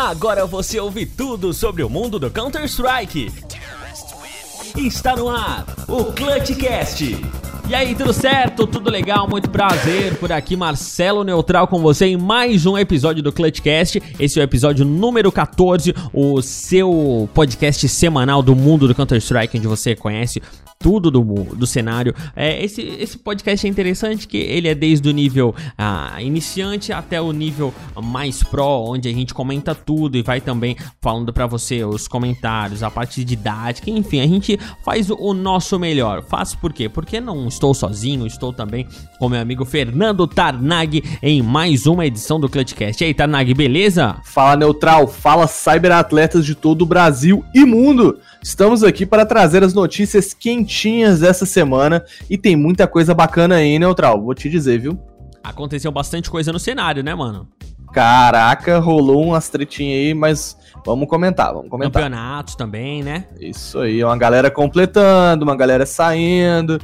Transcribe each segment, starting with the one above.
Agora você ouve tudo sobre o mundo do Counter-Strike. Está no ar o Clutchcast. E aí, tudo certo? Tudo legal? Muito prazer por aqui, Marcelo Neutral com você em mais um episódio do Clutchcast. Esse é o episódio número 14, o seu podcast semanal do mundo do Counter-Strike, onde você conhece tudo do, do cenário. É, esse, esse podcast é interessante que ele é desde o nível ah, iniciante até o nível mais pro, onde a gente comenta tudo e vai também falando para você os comentários, a parte didática, enfim, a gente faz o nosso melhor. Faz por quê? Porque não estou sozinho, estou também com meu amigo Fernando Tarnag em mais uma edição do Clutchcast. E aí, Tarnag, beleza? Fala Neutral, fala cyberatletas de todo o Brasil e mundo. Estamos aqui para trazer as notícias quentinhas dessa semana e tem muita coisa bacana aí, Neutral, vou te dizer, viu? Aconteceu bastante coisa no cenário, né, mano? Caraca, rolou umas tretinhas aí, mas vamos comentar, vamos comentar. Campeonatos também, né? Isso aí, uma galera completando, uma galera saindo.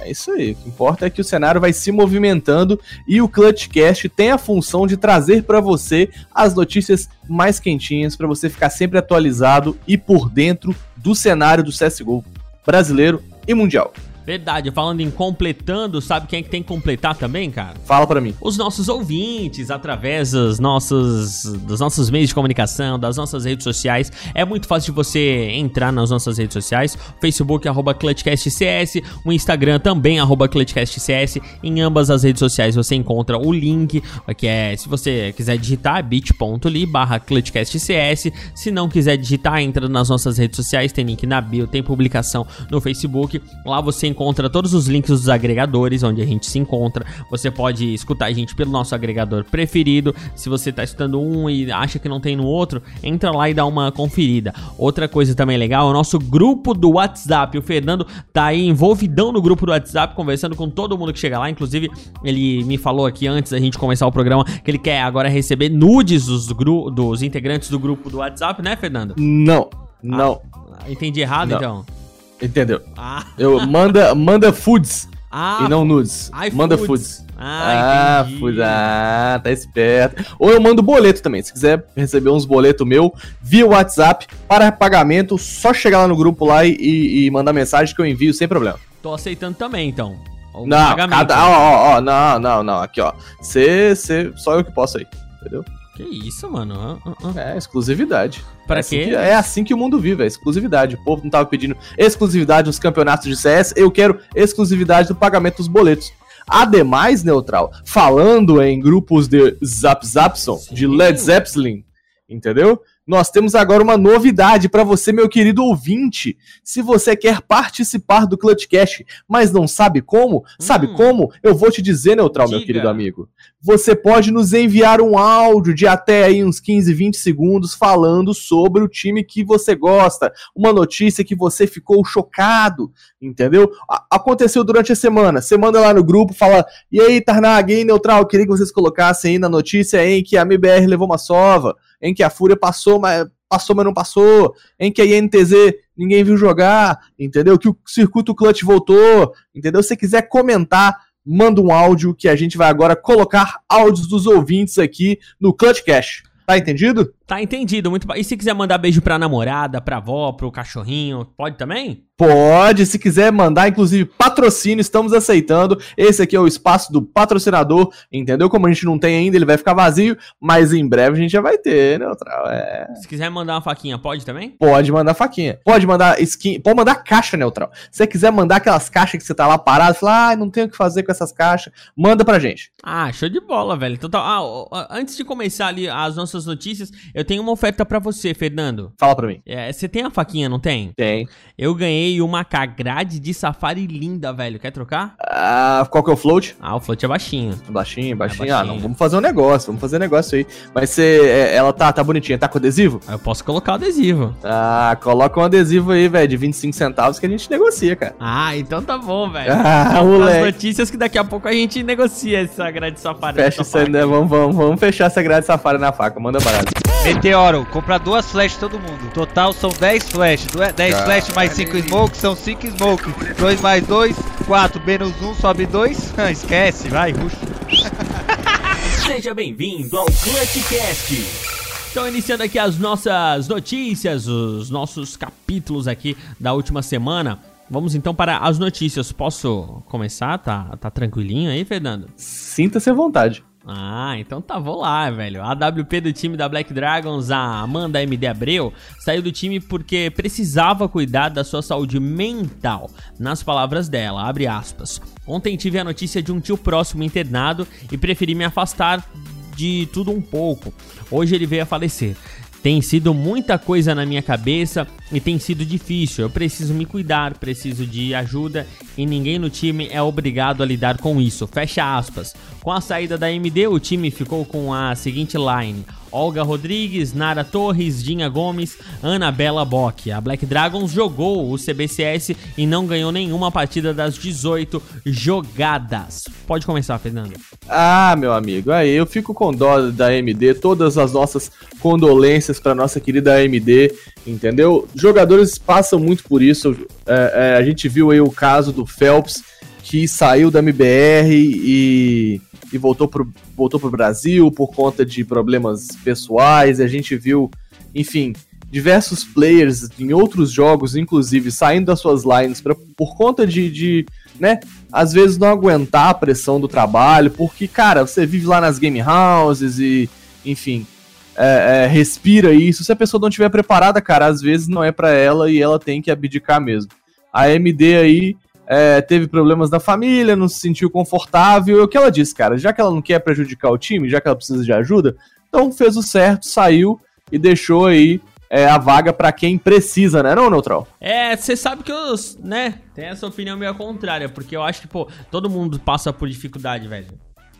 É isso aí. O que importa é que o cenário vai se movimentando e o Clutchcast tem a função de trazer para você as notícias mais quentinhas para você ficar sempre atualizado e por dentro do cenário do CS:GO brasileiro e mundial. Verdade, falando em completando, sabe quem é que tem que completar também, cara? Fala para mim. Os nossos ouvintes, através dos nossos, dos nossos meios de comunicação, das nossas redes sociais. É muito fácil de você entrar nas nossas redes sociais. Facebook, arroba ClutchCastCS, o Instagram também, arroba ClutchCastCS. Em ambas as redes sociais você encontra o link, que é, se você quiser digitar, bit.ly barra ClutchCastCS. Se não quiser digitar, entra nas nossas redes sociais, tem link na bio, tem publicação no Facebook. Lá você encontra encontra todos os links dos agregadores onde a gente se encontra. Você pode escutar a gente pelo nosso agregador preferido. Se você está escutando um e acha que não tem no outro, entra lá e dá uma conferida. Outra coisa também legal é o nosso grupo do WhatsApp. O Fernando tá aí envolvidão no grupo do WhatsApp, conversando com todo mundo que chega lá. Inclusive, ele me falou aqui antes da gente começar o programa que ele quer agora receber nudes dos, dos integrantes do grupo do WhatsApp, né, Fernando? Não, não. Ah, entendi errado, não. então. Entendeu? Ah. Eu manda, manda foods ah, e não nudes. Manda foods. Ah, ah foods. Ah, tá esperto. Ou eu mando boleto também. Se quiser receber uns boletos meu via WhatsApp para pagamento, só chegar lá no grupo lá e, e, e mandar mensagem que eu envio sem problema. Tô aceitando também, então. O não, cada, ó, ó, ó, não, não, não, aqui, ó. Cê, cê, só eu que posso aí, entendeu? Que isso, mano? Uh, uh. É, exclusividade. Pra é quê? Assim que, é assim que o mundo vive, é exclusividade. O povo não tava pedindo exclusividade nos campeonatos de CS, eu quero exclusividade do pagamento dos boletos. Ademais, Neutral, falando em grupos de Zap Zapson, de Led Zeppelin, entendeu? Nós temos agora uma novidade para você, meu querido ouvinte. Se você quer participar do Clutchcast, mas não sabe como, hum. sabe como? Eu vou te dizer, Neutral, Diga. meu querido amigo. Você pode nos enviar um áudio de até aí uns 15, 20 segundos falando sobre o time que você gosta, uma notícia que você ficou chocado, entendeu? Aconteceu durante a semana. Você manda lá no grupo, fala: "E aí, Tarnag, aí, Neutral, queria que vocês colocassem aí na notícia em que a MBR levou uma sova" em que a Fúria passou, mas passou, mas não passou, em que a INTZ ninguém viu jogar, entendeu? Que o circuito clutch voltou, entendeu? Se você quiser comentar, manda um áudio que a gente vai agora colocar áudios dos ouvintes aqui no Clutch Cash. Tá entendido? Tá entendido, muito E se quiser mandar beijo pra namorada, pra avó, pro cachorrinho, pode também? Pode, se quiser mandar, inclusive patrocínio, estamos aceitando. Esse aqui é o espaço do patrocinador, entendeu? Como a gente não tem ainda, ele vai ficar vazio, mas em breve a gente já vai ter, Neutral. É... Se quiser mandar uma faquinha, pode também? Pode mandar faquinha. Pode mandar skin, pode mandar caixa, Neutral. Se você quiser mandar aquelas caixas que você tá lá parado, fala, ah, não tenho o que fazer com essas caixas, manda pra gente. Ah, show de bola, velho. Então, tá, ah, antes de começar ali as nossas notícias, eu tenho uma oferta para você, Fernando. Fala pra mim. É, você tem a faquinha, não tem? Tem. Eu ganhei uma grade de safari linda, velho. Quer trocar? Ah, qual que é o float? Ah, o float é baixinho. Baixinho, baixinho. É ah, não, vamos fazer um negócio, vamos fazer um negócio aí. Mas você, é, ela tá, tá bonitinha, tá com adesivo? Eu posso colocar o adesivo. Ah, coloca um adesivo aí, velho, de 25 centavos que a gente negocia, cara. Ah, então tá bom, velho. Ah, moleque. As notícias que daqui a pouco a gente negocia essa grade de safari. Fecha isso aí, né? Vamos, vamos, vamos fechar essa grade de safari na faca, manda barato. Meteoro, compra duas flash todo mundo. Total são 10 flash. 10 flash mais 5 smoke são 5 smoke. 2 mais 2, 4. Menos 1 sobe 2. Esquece, vai, rush. Seja bem-vindo ao Clutchcast Então, iniciando aqui as nossas notícias, os nossos capítulos aqui da última semana. Vamos então para as notícias. Posso começar? Tá, tá tranquilinho aí, Fernando? Sinta-se à vontade. Ah, então tá, vou lá, velho. A AWP do time da Black Dragons, a Amanda MD Abreu, saiu do time porque precisava cuidar da sua saúde mental. Nas palavras dela, abre aspas. Ontem tive a notícia de um tio próximo internado e preferi me afastar de tudo um pouco. Hoje ele veio a falecer. Tem sido muita coisa na minha cabeça e tem sido difícil. Eu preciso me cuidar, preciso de ajuda e ninguém no time é obrigado a lidar com isso. Fecha aspas. Com a saída da MD, o time ficou com a seguinte line: Olga Rodrigues, Nara Torres, Dinha Gomes, Anabela Bock. A Black Dragons jogou o CBCS e não ganhou nenhuma partida das 18 jogadas. Pode começar, Fernando. Ah, meu amigo, aí eu fico com dó da AMD, todas as nossas condolências para nossa querida AMD, entendeu? Jogadores passam muito por isso. É, é, a gente viu aí o caso do Phelps, que saiu da MBR e e voltou pro, voltou pro Brasil por conta de problemas pessoais. A gente viu, enfim, diversos players em outros jogos, inclusive, saindo das suas lines pra, por conta de, de, né, às vezes não aguentar a pressão do trabalho, porque, cara, você vive lá nas game houses e, enfim, é, é, respira isso. Se a pessoa não estiver preparada, cara, às vezes não é para ela e ela tem que abdicar mesmo. A MD aí é, teve problemas na família, não se sentiu confortável. É o que ela disse, cara, já que ela não quer prejudicar o time, já que ela precisa de ajuda, então fez o certo, saiu e deixou aí é, a vaga para quem precisa, né, não, Neutral? É, você sabe que eu, né, tenho essa opinião meio contrária, porque eu acho que, pô, todo mundo passa por dificuldade, velho.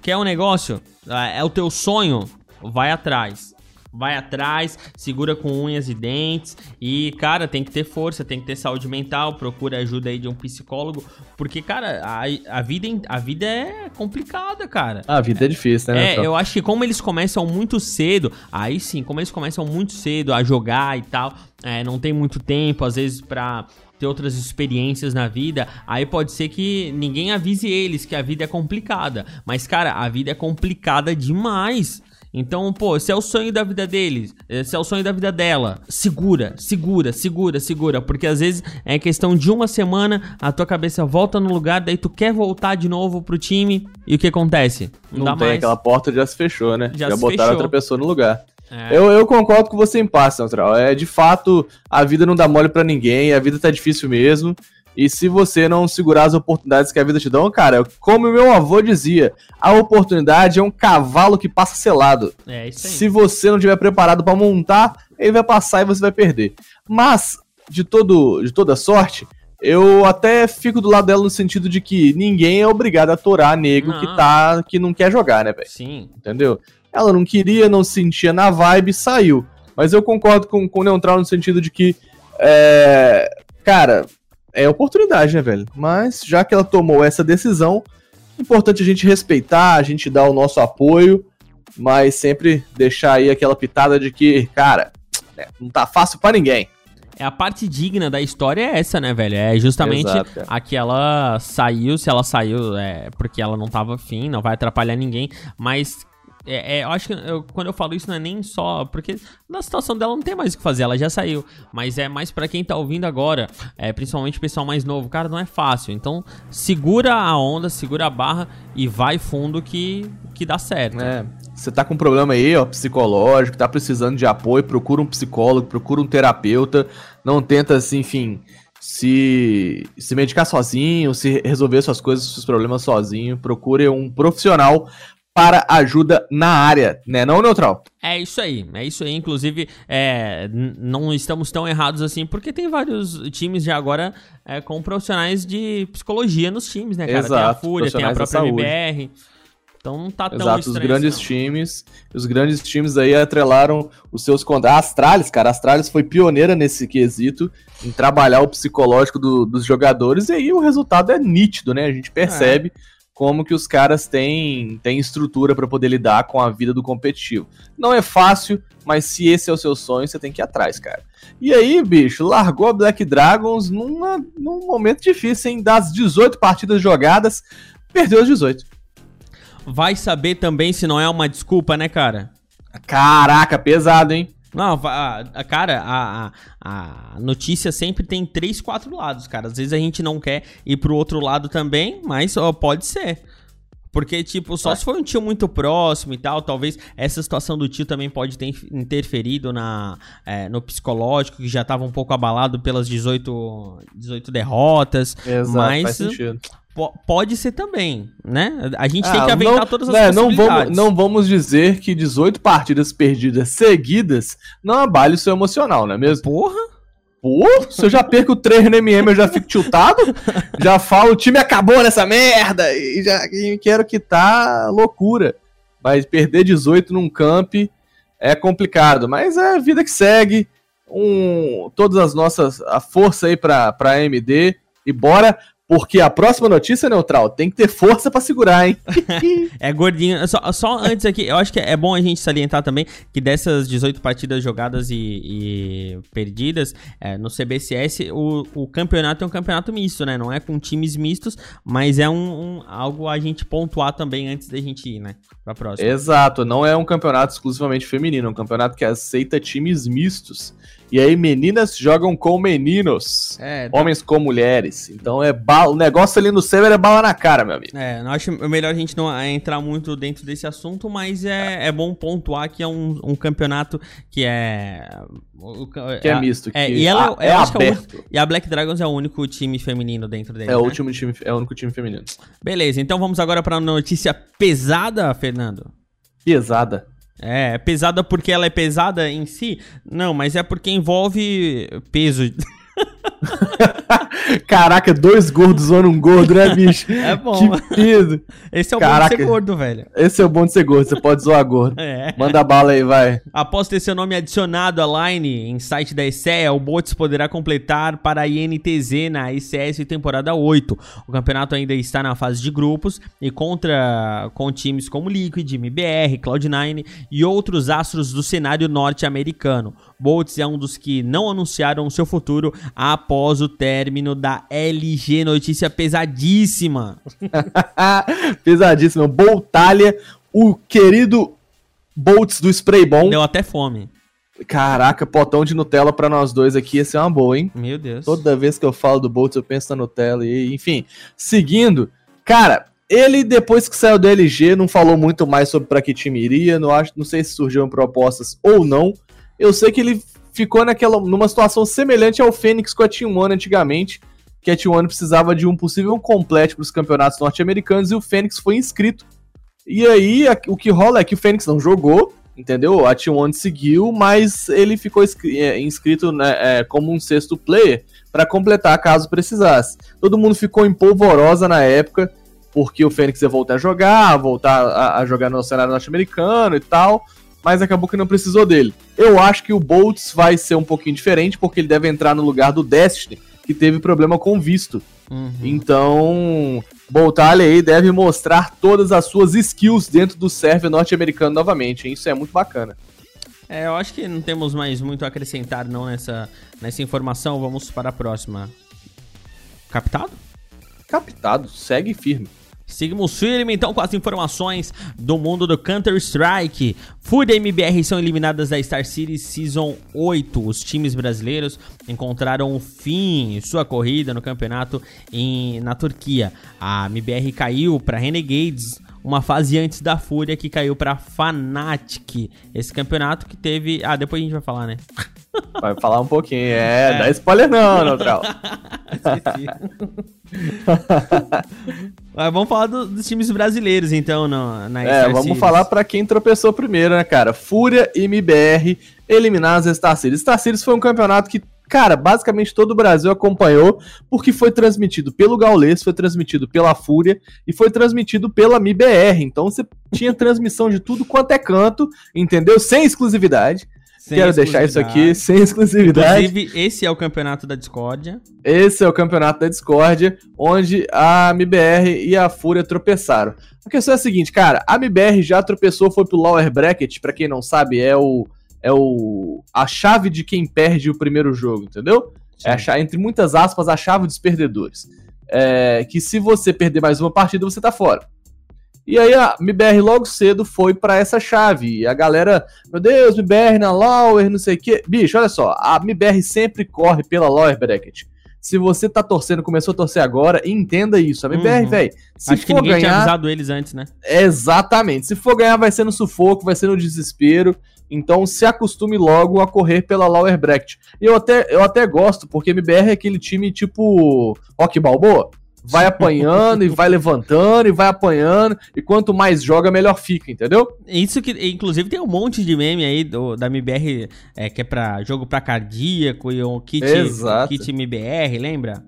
Quer um negócio? É, é o teu sonho? Vai atrás vai atrás, segura com unhas e dentes e, cara, tem que ter força, tem que ter saúde mental, procura ajuda aí de um psicólogo, porque, cara, a, a, vida, a vida é complicada, cara. A vida é difícil, né? É, eu acho que como eles começam muito cedo, aí sim, como eles começam muito cedo a jogar e tal, é, não tem muito tempo, às vezes, pra ter outras experiências na vida, aí pode ser que ninguém avise eles que a vida é complicada. Mas, cara, a vida é complicada demais. Então, pô, se é o sonho da vida deles, se é o sonho da vida dela, segura, segura, segura, segura. Porque às vezes é questão de uma semana, a tua cabeça volta no lugar, daí tu quer voltar de novo pro time, e o que acontece? Não, Não tem, mais. aquela porta já se fechou, né? Já, já botaram fechou. outra pessoa no lugar. É. Eu, eu concordo com você em paz, Central. É, de fato, a vida não dá mole para ninguém, a vida tá difícil mesmo. E se você não segurar as oportunidades que a vida te dá, cara, como meu avô dizia, a oportunidade é um cavalo que passa selado. É isso aí. Se você não estiver preparado para montar, ele vai passar e você vai perder. Mas, de, todo, de toda sorte, eu até fico do lado dela no sentido de que ninguém é obrigado a atorar nego não. que tá que não quer jogar, né, velho? Sim. Entendeu? Ela não queria, não se sentia na vibe, saiu. Mas eu concordo com, com o Neutral no sentido de que, é, cara, é oportunidade, né, velho? Mas já que ela tomou essa decisão, importante a gente respeitar, a gente dar o nosso apoio, mas sempre deixar aí aquela pitada de que, cara, né, não tá fácil para ninguém. É a parte digna da história é essa, né, velho? É justamente Exato, a que ela saiu, se ela saiu é porque ela não tava afim, não vai atrapalhar ninguém, mas é, é, eu acho que eu, quando eu falo isso não é nem só. Porque na situação dela não tem mais o que fazer, ela já saiu. Mas é mais para quem tá ouvindo agora, é, principalmente o pessoal mais novo. Cara, não é fácil. Então segura a onda, segura a barra e vai fundo que, que dá certo. É. Você tá com um problema aí, ó, psicológico, tá precisando de apoio, procura um psicólogo, procura um terapeuta. Não tenta, assim, enfim, se, se medicar sozinho, se resolver suas coisas, seus problemas sozinho. Procure um profissional para ajuda na área, né? Não neutral. É isso aí, é isso aí. Inclusive, é, não estamos tão errados assim, porque tem vários times já agora é, com profissionais de psicologia nos times, né, cara? Exato, tem a Fúria, tem a própria MBR. Então não tá tão Exato, os grandes não. times, os grandes times aí atrelaram os seus contratos. A Astralis, cara, a Astralis foi pioneira nesse quesito, em trabalhar o psicológico do, dos jogadores, e aí o resultado é nítido, né? A gente percebe. É como que os caras têm, têm estrutura para poder lidar com a vida do competitivo. Não é fácil, mas se esse é o seu sonho, você tem que ir atrás, cara. E aí, bicho, largou a Black Dragons numa, num momento difícil, hein? Das 18 partidas jogadas, perdeu as 18. Vai saber também se não é uma desculpa, né, cara? Caraca, pesado, hein? Não, a, a- cara, a, a, notícia sempre tem três, quatro lados, cara. Às vezes a gente não quer ir pro outro lado também, mas ó, pode ser. Porque, tipo, só Vai. se for um tio muito próximo e tal, talvez essa situação do tio também pode ter interferido na, é, no psicológico, que já tava um pouco abalado pelas 18, 18 derrotas. Exato, Mas- faz sentido. Po- pode ser também, né? A gente tem Ah, que aventar não- todas as né, não vamos, não vamos dizer que 18 partidas perdidas seguidas não abale o seu emocional, não é mesmo? Porra! Pô, se eu já perco 3 no MM, eu já fico tiltado. já falo, o time acabou nessa merda. E já e quero que tá loucura. Mas perder 18 num camp é complicado. Mas é a vida que segue. Um, todas as nossas. A força aí pra, pra AMD. E bora, porque a próxima notícia, Neutral, tem que ter força pra segurar, hein? É gordinho. Só, só antes aqui, eu acho que é bom a gente salientar também que dessas 18 partidas jogadas e, e perdidas é, no CBCS, o, o campeonato é um campeonato misto, né? Não é com times mistos, mas é um, um- algo a gente pontuar também antes da gente ir, né? Pra próxima. Exato, não é um campeonato exclusivamente feminino, é um campeonato que aceita times mistos. E aí meninas jogam com meninos. É, tá- Homens com mulheres. Então é bala, o negócio ali no server é bala na cara, meu amigo. É, eu acho melhor a gente não é, entrar muito dentro desse assunto, mas é, é bom pontuar que é um, um campeonato que é. Que é, a- misto. é, que e ela- é, é o aberto. E a Black Dragons é o único time feminino dentro dele. É, o né? último time, é o único time feminino. Beleza, então vamos agora pra notícia pesada, Fernando. Pesada. É, pesada porque ela é pesada em si? Não, mas é porque envolve peso. Caraca, dois gordos zoando um gordo, né, bicho? É bom. Que. Esse é o bom de Caraca. ser gordo, velho. Esse é o bom de ser gordo, você pode zoar gordo. É. Manda bala aí, vai. Após ter seu nome adicionado à line em site da ESEA, o Bots poderá completar para a INTZ na ICS temporada 8. O campeonato ainda está na fase de grupos e contra com times como Liquid, MBR, Cloud9 e outros astros do cenário norte-americano. Boltz é um dos que não anunciaram seu futuro após o término da LG, notícia pesadíssima. Pesadíssimo. Boltalha, o querido Bolts do Spray Bom. Deu até fome. Caraca, potão de Nutella pra nós dois aqui, ia ser uma boa, hein? Meu Deus. Toda vez que eu falo do Boltz, eu penso na Nutella. E, enfim, seguindo. Cara, ele, depois que saiu da LG, não falou muito mais sobre pra que time iria. Não, acho, não sei se surgiram propostas ou não. Eu sei que ele ficou naquela, numa situação semelhante ao Fênix com a Team One antigamente. Que a Team One precisava de um possível complete para os campeonatos norte-americanos e o Fênix foi inscrito. E aí, a- o que rola é que o Fênix não jogou, entendeu? A Team One seguiu, mas ele ficou é, inscrito né, é, como um sexto player para completar caso precisasse. Todo mundo ficou em polvorosa na época, porque o Fênix ia voltar a jogar, voltar a, a jogar no cenário norte-americano e tal, mas acabou que não precisou dele. Eu acho que o Boltz vai ser um pouquinho diferente, porque ele deve entrar no lugar do Destiny, que teve problema com visto. Uhum. Então, Boltalha aí deve mostrar todas as suas skills dentro do server norte-americano novamente. Isso é muito bacana. É, eu acho que não temos mais muito a acrescentar não nessa, nessa informação. Vamos para a próxima. Captado? Captado, segue firme. Seguimos firme então com as informações do mundo do Counter-Strike. FURIA e MBR são eliminadas da Star Series Season 8. Os times brasileiros encontraram o fim em sua corrida no campeonato em, na Turquia. A MBR caiu para Renegades uma fase antes da Fúria que caiu para Fnatic. Esse campeonato que teve... Ah, depois a gente vai falar, né? Vai falar um pouquinho. É, dá spoiler não, Neutral. Mas vamos falar do- dos times brasileiros, então, no, na É, Star vamos Series. falar pra quem tropeçou primeiro, né, cara? Fúria e MBR eliminaram as Star Series. Star Series foi um campeonato que, cara, basicamente todo o Brasil acompanhou, porque foi transmitido pelo Gaules, foi transmitido pela Fúria e foi transmitido pela MBR. Então você tinha transmissão de tudo quanto é canto, entendeu? Sem exclusividade. Sem Quero deixar isso aqui sem exclusividade. Inclusive, esse é o campeonato da discórdia. Esse é o campeonato da discórdia, onde a MBR e a Fúria tropeçaram. A questão é a seguinte, cara, a MBR já tropeçou, foi pro lower bracket, pra quem não sabe, é o é o a chave de quem perde o primeiro jogo, entendeu? É a entre muitas aspas, a chave dos perdedores. É, que se você perder mais uma partida, você tá fora. E aí a MBR logo cedo foi para essa chave. E a galera, meu Deus, MBR na Lower, não sei o quê. Bicho, olha só, a MBR sempre corre pela Lower Bracket. Se você tá torcendo, começou a torcer agora, entenda isso. A MBR, Uhum. velho, se Acho que for ninguém tinha ganhar, avisado eles antes, né? Exatamente. Se for ganhar, vai ser no sufoco, vai ser no desespero. Então se acostume logo a correr pela Lower Bracket. E eu até, eu até gosto, porque MBR é aquele time tipo Rock Balboa. Vai apanhando e vai levantando e vai apanhando. E quanto mais joga, melhor fica, entendeu? Isso que, inclusive, tem um monte de meme aí do, da MBR é, que é pra jogo pra cardíaco e o kit, Exato. kit MBR, lembra?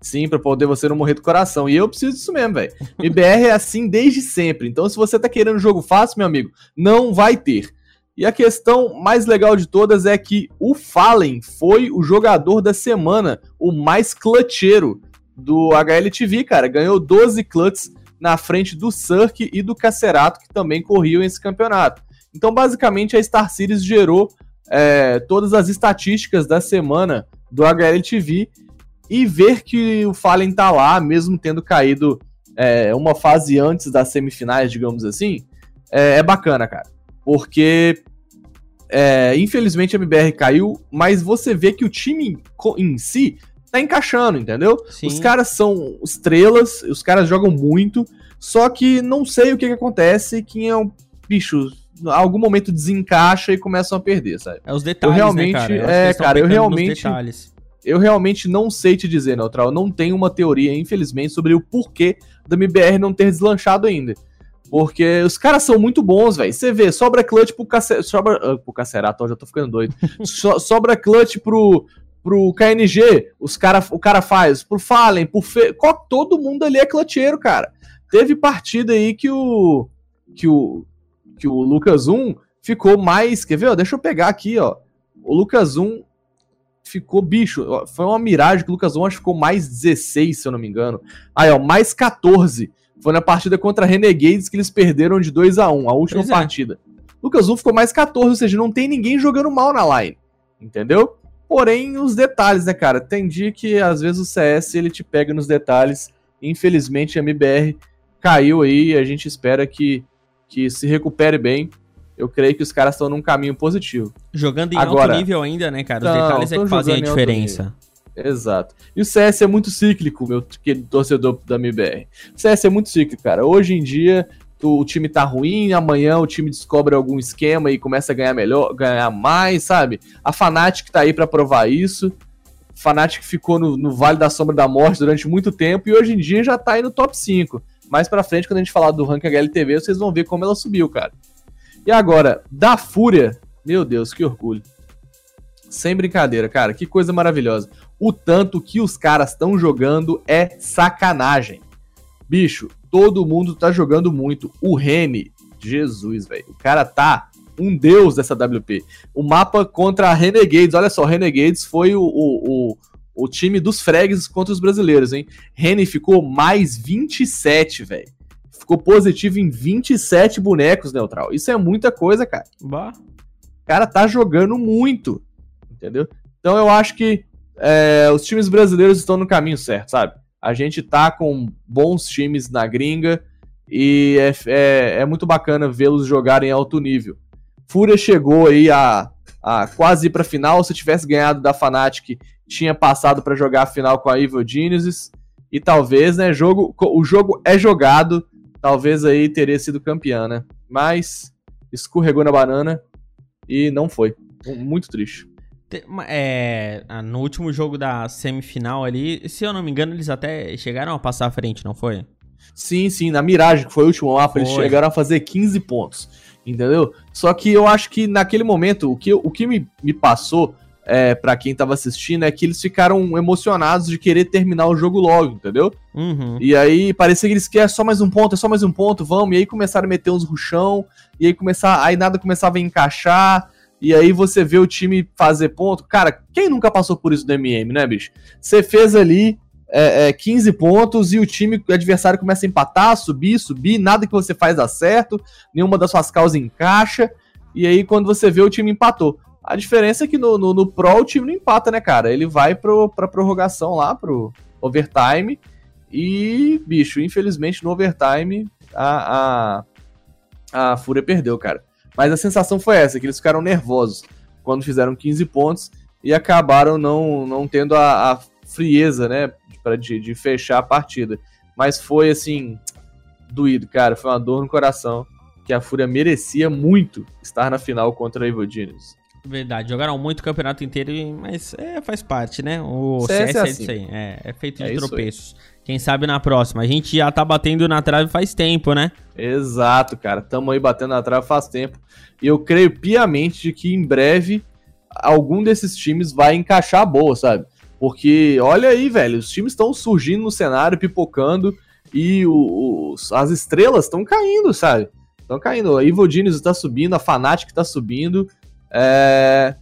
Sim, pra poder você não morrer do coração. E eu preciso disso mesmo, velho. MBR é assim desde sempre. Então, se você tá querendo um jogo fácil, meu amigo, não vai ter. E a questão mais legal de todas é que o Fallen foi o jogador da semana, o mais clutcheiro do HLTV, cara. Ganhou 12 clutches na frente do Cirque e do Cacerato, que também corriam esse campeonato. Então, basicamente, a Star Series gerou é, todas as estatísticas da semana do HLTV e ver que o Fallen tá lá, mesmo tendo caído é, uma fase antes das semifinais, digamos assim, é, é bacana, cara. Porque, é, infelizmente, a MBR caiu, mas você vê que o time em si tá encaixando, entendeu? Sim. Os caras são estrelas, os caras jogam muito, só que não sei o que, que acontece, que é um bicho, em algum momento desencaixa e começam a perder, sabe? É os detalhes, Eu realmente- né, cara? acho é, cara, eu realmente-. Eu realmente não sei te dizer, Neutral. Eu não tenho uma teoria, infelizmente, sobre o porquê da MBR não ter deslanchado ainda. Porque os caras são muito bons, velho. Você vê, sobra clutch pro, Cace... sobra... ah, pro Cacerato, já tô ficando doido. So- sobra clutch pro, pro KNG, os cara... o cara faz. Pro Fallen, pro Fe... Todo mundo ali é clutcheiro, cara. Teve partida aí que o. Que o. Que o Lucas 1 ficou mais. Quer ver? ó? Deixa eu pegar aqui, ó. O Lucas 1 ficou bicho. Foi uma miragem que o Lucas 1 acho que ficou mais 16, se eu não me engano. Aí, ó, mais 14. Foi na partida contra Renegades que eles perderam de 2 a 1 a última Pois é. partida. Lucas 1 ficou mais 14, ou seja, não tem ninguém jogando mal na line. Entendeu? Porém, os detalhes, né, cara? Tem dia que às vezes o CS ele te pega nos detalhes. Infelizmente, a MBR caiu aí e a gente espera que, que se recupere bem. Eu creio que os caras estão num caminho positivo. Jogando em Agora- alto nível ainda, né, cara? Os Não, detalhes é que fazem a diferença. Exato. E o CS é muito cíclico, meu querido torcedor da MBR. O CS é muito cíclico, cara. Hoje em dia, tu- o time tá ruim, amanhã o time descobre algum esquema e começa a ganhar melhor, ganhar mais, sabe? A Fnatic tá aí pra provar isso. Fnatic ficou no, no Vale da Sombra da Morte durante muito tempo e hoje em dia já tá aí no top 5. Mais pra frente, quando a gente falar do ranking HLTV, vocês vão ver como ela subiu, cara. E agora, da Fúria, meu Deus, que orgulho. Sem brincadeira, cara, que coisa maravilhosa. O tanto que os caras estão jogando é sacanagem. Bicho, todo mundo tá jogando muito. O Rene, Jesus, velho. O cara tá um deus dessa WP. O mapa contra a Renegades, olha só, Renegades foi o, o, o, o time dos fregues contra os brasileiros, hein? Rene ficou mais 27, velho. Ficou positivo em 27 bonecos, neutral. Isso é muita coisa, cara. Bah. O cara tá jogando muito, entendeu? Então eu acho que é, os times brasileiros estão no caminho certo, sabe? A gente tá com bons times na gringa e é, é, é muito bacana vê-los jogarem em alto nível. Fúria chegou aí a, a quase pra final. Se tivesse ganhado da Fnatic, tinha passado pra jogar a final com a Evil Genesis. E talvez, né, jogo, o jogo é jogado. Talvez aí teria sido campeã, né? Mas escorregou na banana e não foi. Muito triste. É, ah, no último jogo da semifinal ali, se eu não me engano, eles até chegaram a passar à frente, não foi? Sim, sim, na Mirage, que foi o último mapa, eles Foi. chegaram a fazer 15 pontos. Entendeu? Só que eu acho que naquele momento, o que, o que me, me passou é, para quem tava assistindo é que eles ficaram emocionados de querer terminar o jogo logo, entendeu? Uhum. E aí parecia que eles querem só mais um ponto, é só mais um ponto, vamos. E aí começaram a meter uns ruchão, e aí começar, aí nada começava a encaixar. E aí você vê o time fazer ponto. Cara, quem nunca passou por isso no MM, né, bicho? Você fez ali é, é, 15 pontos e o time o adversário começa a empatar, subir, subir, nada que você faz dá certo, nenhuma das suas causas encaixa. E aí quando você vê o time empatou. A diferença é que no, no, no Pro o time não empata, né, cara? Ele vai pro, pra prorrogação lá, pro overtime. E, bicho, infelizmente no overtime a, a, a Fúria perdeu, cara. Mas a sensação foi essa, que eles ficaram nervosos quando fizeram 15 pontos e acabaram não, não tendo a, a frieza, né, para de, de fechar a partida. Mas foi assim, doído, cara. Foi uma dor no coração que a Fúria merecia muito estar na final contra a Evil Genius. Verdade, jogaram muito o campeonato inteiro, mas é, faz parte, né? O CS, CS é, é assim. isso aí, é, é feito de é tropeços. Quem sabe na próxima. A gente já tá batendo na trave faz tempo, né? Exato, cara. Tamo aí batendo na trave faz tempo. E eu creio piamente de que em breve algum desses times vai encaixar boa, sabe? Porque olha aí, velho, os times estão surgindo no cenário, pipocando e os, as estrelas estão caindo, sabe? Estão caindo. A Evil Genius está subindo, a Fnatic está subindo. É,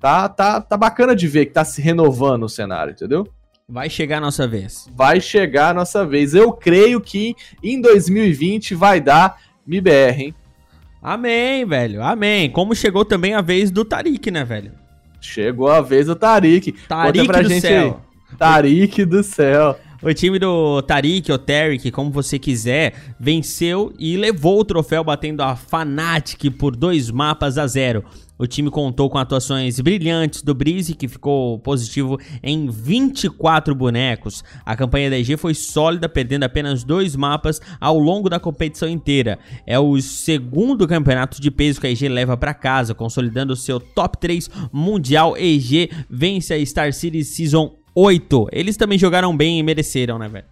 tá, tá, tá bacana de ver que tá se renovando o cenário, entendeu? Vai chegar a nossa vez. Vai chegar a nossa vez. Eu creio que em 2020 vai dar MIBR, hein? Amém, velho. Amém. Como chegou também a vez do Tarik, né, velho? Chegou a vez do Tarik. Tarik pra do gente céu. Aí. Tarik do céu. O time do Tarik, ou Tarik, como você quiser, venceu e levou o troféu batendo a Fnatic por dois mapas a zero. O time contou com atuações brilhantes do Breeze, que ficou positivo em 24 bonecos. A campanha da EG foi sólida, perdendo apenas dois mapas ao longo da competição inteira. É o segundo campeonato de peso que a EG leva para casa, consolidando seu top 3 mundial. EG vence a Star City Season 8. Eles também jogaram bem e mereceram, né, velho?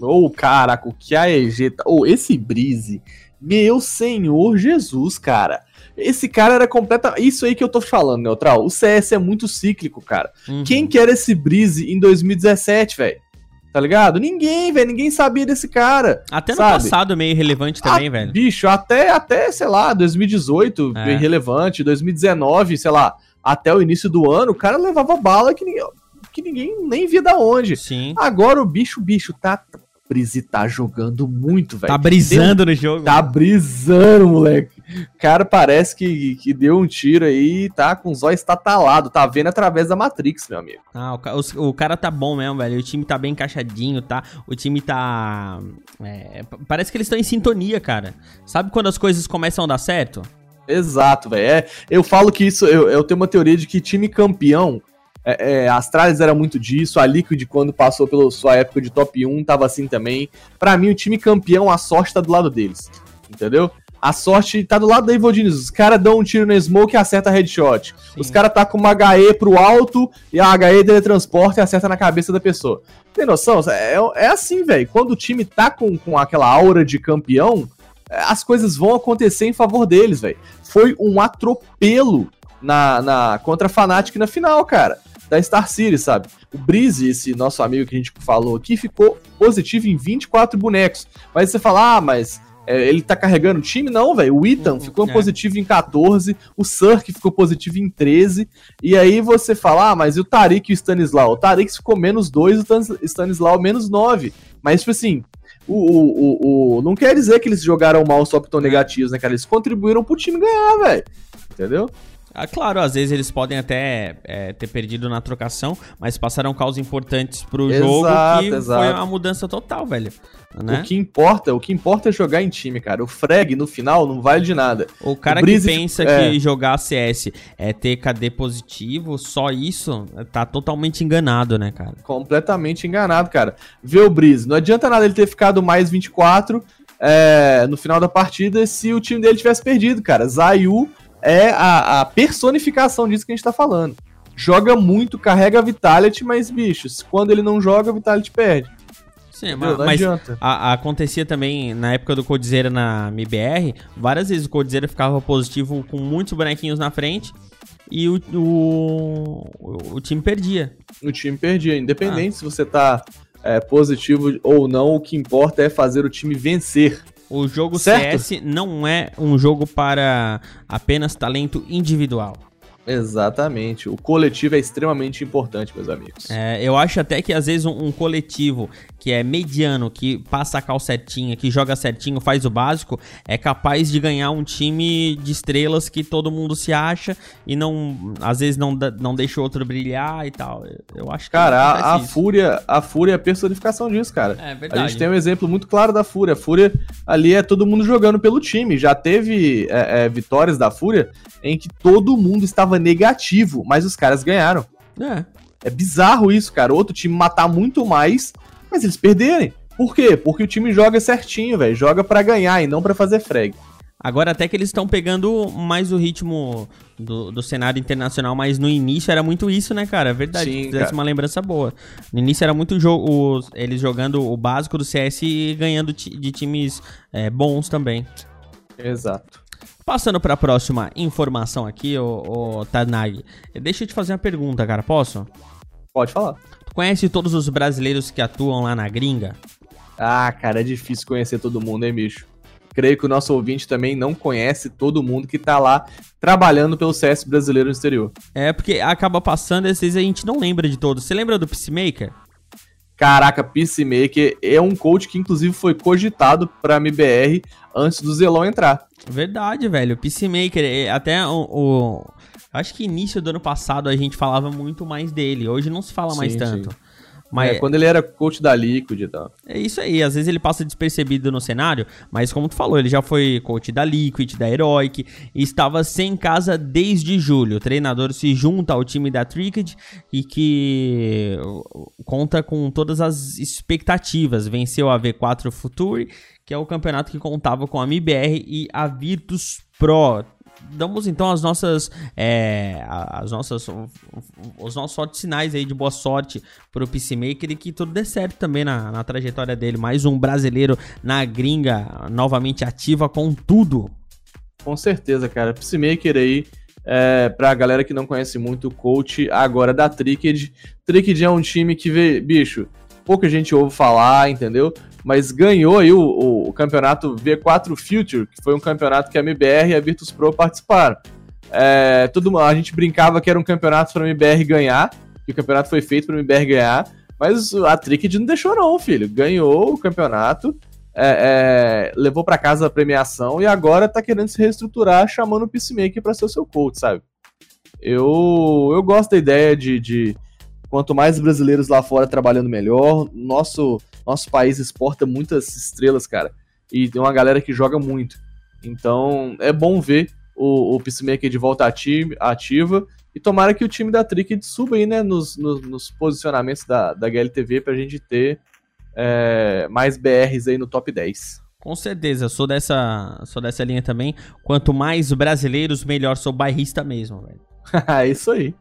Ô, oh, caraca, que a EG. Tá... Ô, oh, esse Breeze. Meu Senhor Jesus, cara. Esse cara era completa. Isso aí que eu tô falando, Neutral. O CS é muito cíclico, cara. Uhum. Quem que era esse Breeze em 2017, velho? Tá ligado? Ninguém, velho. Ninguém sabia desse cara. Até no passado meio relevante também, A, velho. Bicho, até, até, sei lá, 2018, é. bem relevante. 2019, sei lá, até o início do ano, o cara levava bala que ninguém que ninguém nem via da onde. Sim. Agora o bicho, bicho, tá. Brise tá jogando muito, velho. Tá brisando no jogo. Tá brisando, moleque. O cara parece que, que deu um tiro aí e tá com os olhos estatalado. Tá vendo através da Matrix, meu amigo. Ah, o, o, o, cara tá bom mesmo, velho. O time tá bem encaixadinho, tá? O time tá. É, parece que eles estão em sintonia, cara. Sabe quando as coisas começam a dar certo? Exato, velho. É, eu falo que isso. Eu, eu tenho uma teoria de que time campeão é, é, a Astralis era muito disso, a Liquid, quando passou pela sua época de top 1, tava assim também. Para mim, o time campeão, a sorte tá do lado deles. Entendeu? A sorte tá do lado da Evil Genius. Os caras dão um tiro no smoke e acerta headshot. Sim. Os caras tá com uma HE pro alto e a HE teletransporta e acerta na cabeça da pessoa. Tem noção? É, é assim, velho. Quando o time tá com, com aquela aura de campeão, é, as coisas vão acontecer em favor deles, velho. Foi um atropelo na, na contra a Fnatic na final, cara da Star City, sabe? O Breeze, esse nosso amigo que a gente falou aqui, ficou positivo em 24 bonecos. Mas você fala, ah, mas é, ele tá carregando o time? Não, velho. O Ethan uhum, ficou é. positivo em 14, o Surk ficou positivo em 13. E aí você fala, ah, mas e o Tarik e o Stanislau? O Tarik ficou menos 2, o Stanislau menos 9. Mas, tipo assim, o, o, o, o, não quer dizer que eles jogaram mal só porque estão negativos, né, cara? Eles contribuíram pro time ganhar, velho. Entendeu? Ah, claro, às vezes eles podem até é, ter perdido na trocação, mas passaram causas importantes pro exato, jogo que exato. foi uma mudança total, velho. Né? O que importa, o que importa é jogar em time, cara. O frag no final não vale de nada. O cara o que pensa é... que jogar CS é ter KD positivo, só isso, tá totalmente enganado, né, cara? Completamente enganado, cara. Vê o Breeze, não adianta nada ele ter ficado mais 24 é, no final da partida se o time dele tivesse perdido, cara. Zayu é a, a personificação disso que a gente tá falando. Joga muito, carrega a Vitality, mas, bichos, quando ele não joga, Vitality perde. Sim, mas, mas a, a, acontecia também na época do Codizera na MBR, várias vezes o Codizera ficava positivo com muitos bonequinhos na frente e o, o, o time perdia. O time perdia, independente ah. se você tá é, positivo ou não, o que importa é fazer o time vencer. O jogo certo? CS não é um jogo para apenas talento individual. Exatamente. O coletivo é extremamente importante, meus amigos. É, eu acho até que às vezes um, um, coletivo que é mediano, que passa a cal certinha, que joga certinho, faz o básico, é capaz de ganhar um time de estrelas que todo mundo se acha e não, às vezes não, não deixa o outro brilhar e tal. Eu acho que Cara, a, a Fúria, a Fúria é a personificação disso, cara. É verdade. A gente tem um exemplo muito claro da Fúria. A Fúria ali é todo mundo jogando pelo time. Já teve é, é, vitórias da Fúria em que todo mundo estava negativo, mas os caras ganharam. É. É bizarro isso, cara. Outro time matar muito mais, mas eles perderem. Por quê? Porque o time joga certinho, velho. Joga para ganhar e não para fazer frag. Agora até que eles estão pegando mais o ritmo do, do, cenário internacional, mas no início era muito isso, né, cara? É verdade, Sim, fizesse uma lembrança boa. No início era muito jogo, eles jogando o básico do CS e ganhando de times é, bons também. Exato. Passando para a próxima informação aqui, o, Tanag, deixa eu te fazer uma pergunta, cara, posso? Pode falar. Tu conhece todos os brasileiros que atuam lá na gringa? Ah, cara, é difícil conhecer todo mundo, hein, bicho? Creio que o nosso ouvinte também não conhece todo mundo que tá lá trabalhando pelo CS brasileiro no exterior. É, porque acaba passando, às vezes a gente não lembra de todos. Você lembra do Peacemaker? Caraca, Peacemaker é um coach que inclusive foi cogitado pra MBR antes do Zelão entrar. Verdade, velho. Peacemaker, é, até o, o, Acho que início do ano passado a gente falava muito mais dele. Hoje não se fala sim, mais tanto. Sim. Mas, é, quando ele era coach da Liquid e tal. É isso aí, às vezes ele passa despercebido no cenário, mas como tu falou, ele já foi coach da Liquid, da Heroic, e estava sem casa desde julho. O treinador se junta ao time da Tricked e que conta com todas as expectativas. Venceu a V4 Future, que é o campeonato que contava com a MBR e a Virtus Pro damos então as nossas é, as nossas os nossos sortes sinais aí de boa sorte pro Peacemaker e que tudo dê certo também na, na trajetória dele. Mais um brasileiro na gringa, novamente ativa com tudo. Com certeza, cara. Peacemaker aí, é, pra galera que não conhece muito, o coach agora da Tricked. Tricked é um time que vê, bicho, pouca gente ouve falar, entendeu? Mas ganhou aí o, o, o, campeonato V4 Future, que foi um campeonato que a MBR e a Virtus Pro participaram. É, tudo, a gente brincava que era um campeonato para a MBR ganhar, que o campeonato foi feito para a MBR ganhar, mas a Tricked não deixou não, filho. Ganhou o campeonato, é, é, levou para casa a premiação e agora tá querendo se reestruturar, chamando o Peacemaker para ser o seu coach, sabe? Eu, eu gosto da ideia de, de quanto mais brasileiros lá fora trabalhando melhor, nosso nosso país exporta muitas estrelas, cara. E tem uma galera que joga muito. Então é bom ver o, o Peacemaker de volta ativa, ativa. E tomara que o time da Tricked suba aí, né? Nos, nos, nos posicionamentos da, da GLTV pra gente ter é, mais BRs aí no top 10. Com certeza, sou dessa, sou dessa linha também. Quanto mais brasileiros, melhor. Sou bairrista mesmo, velho. é isso aí.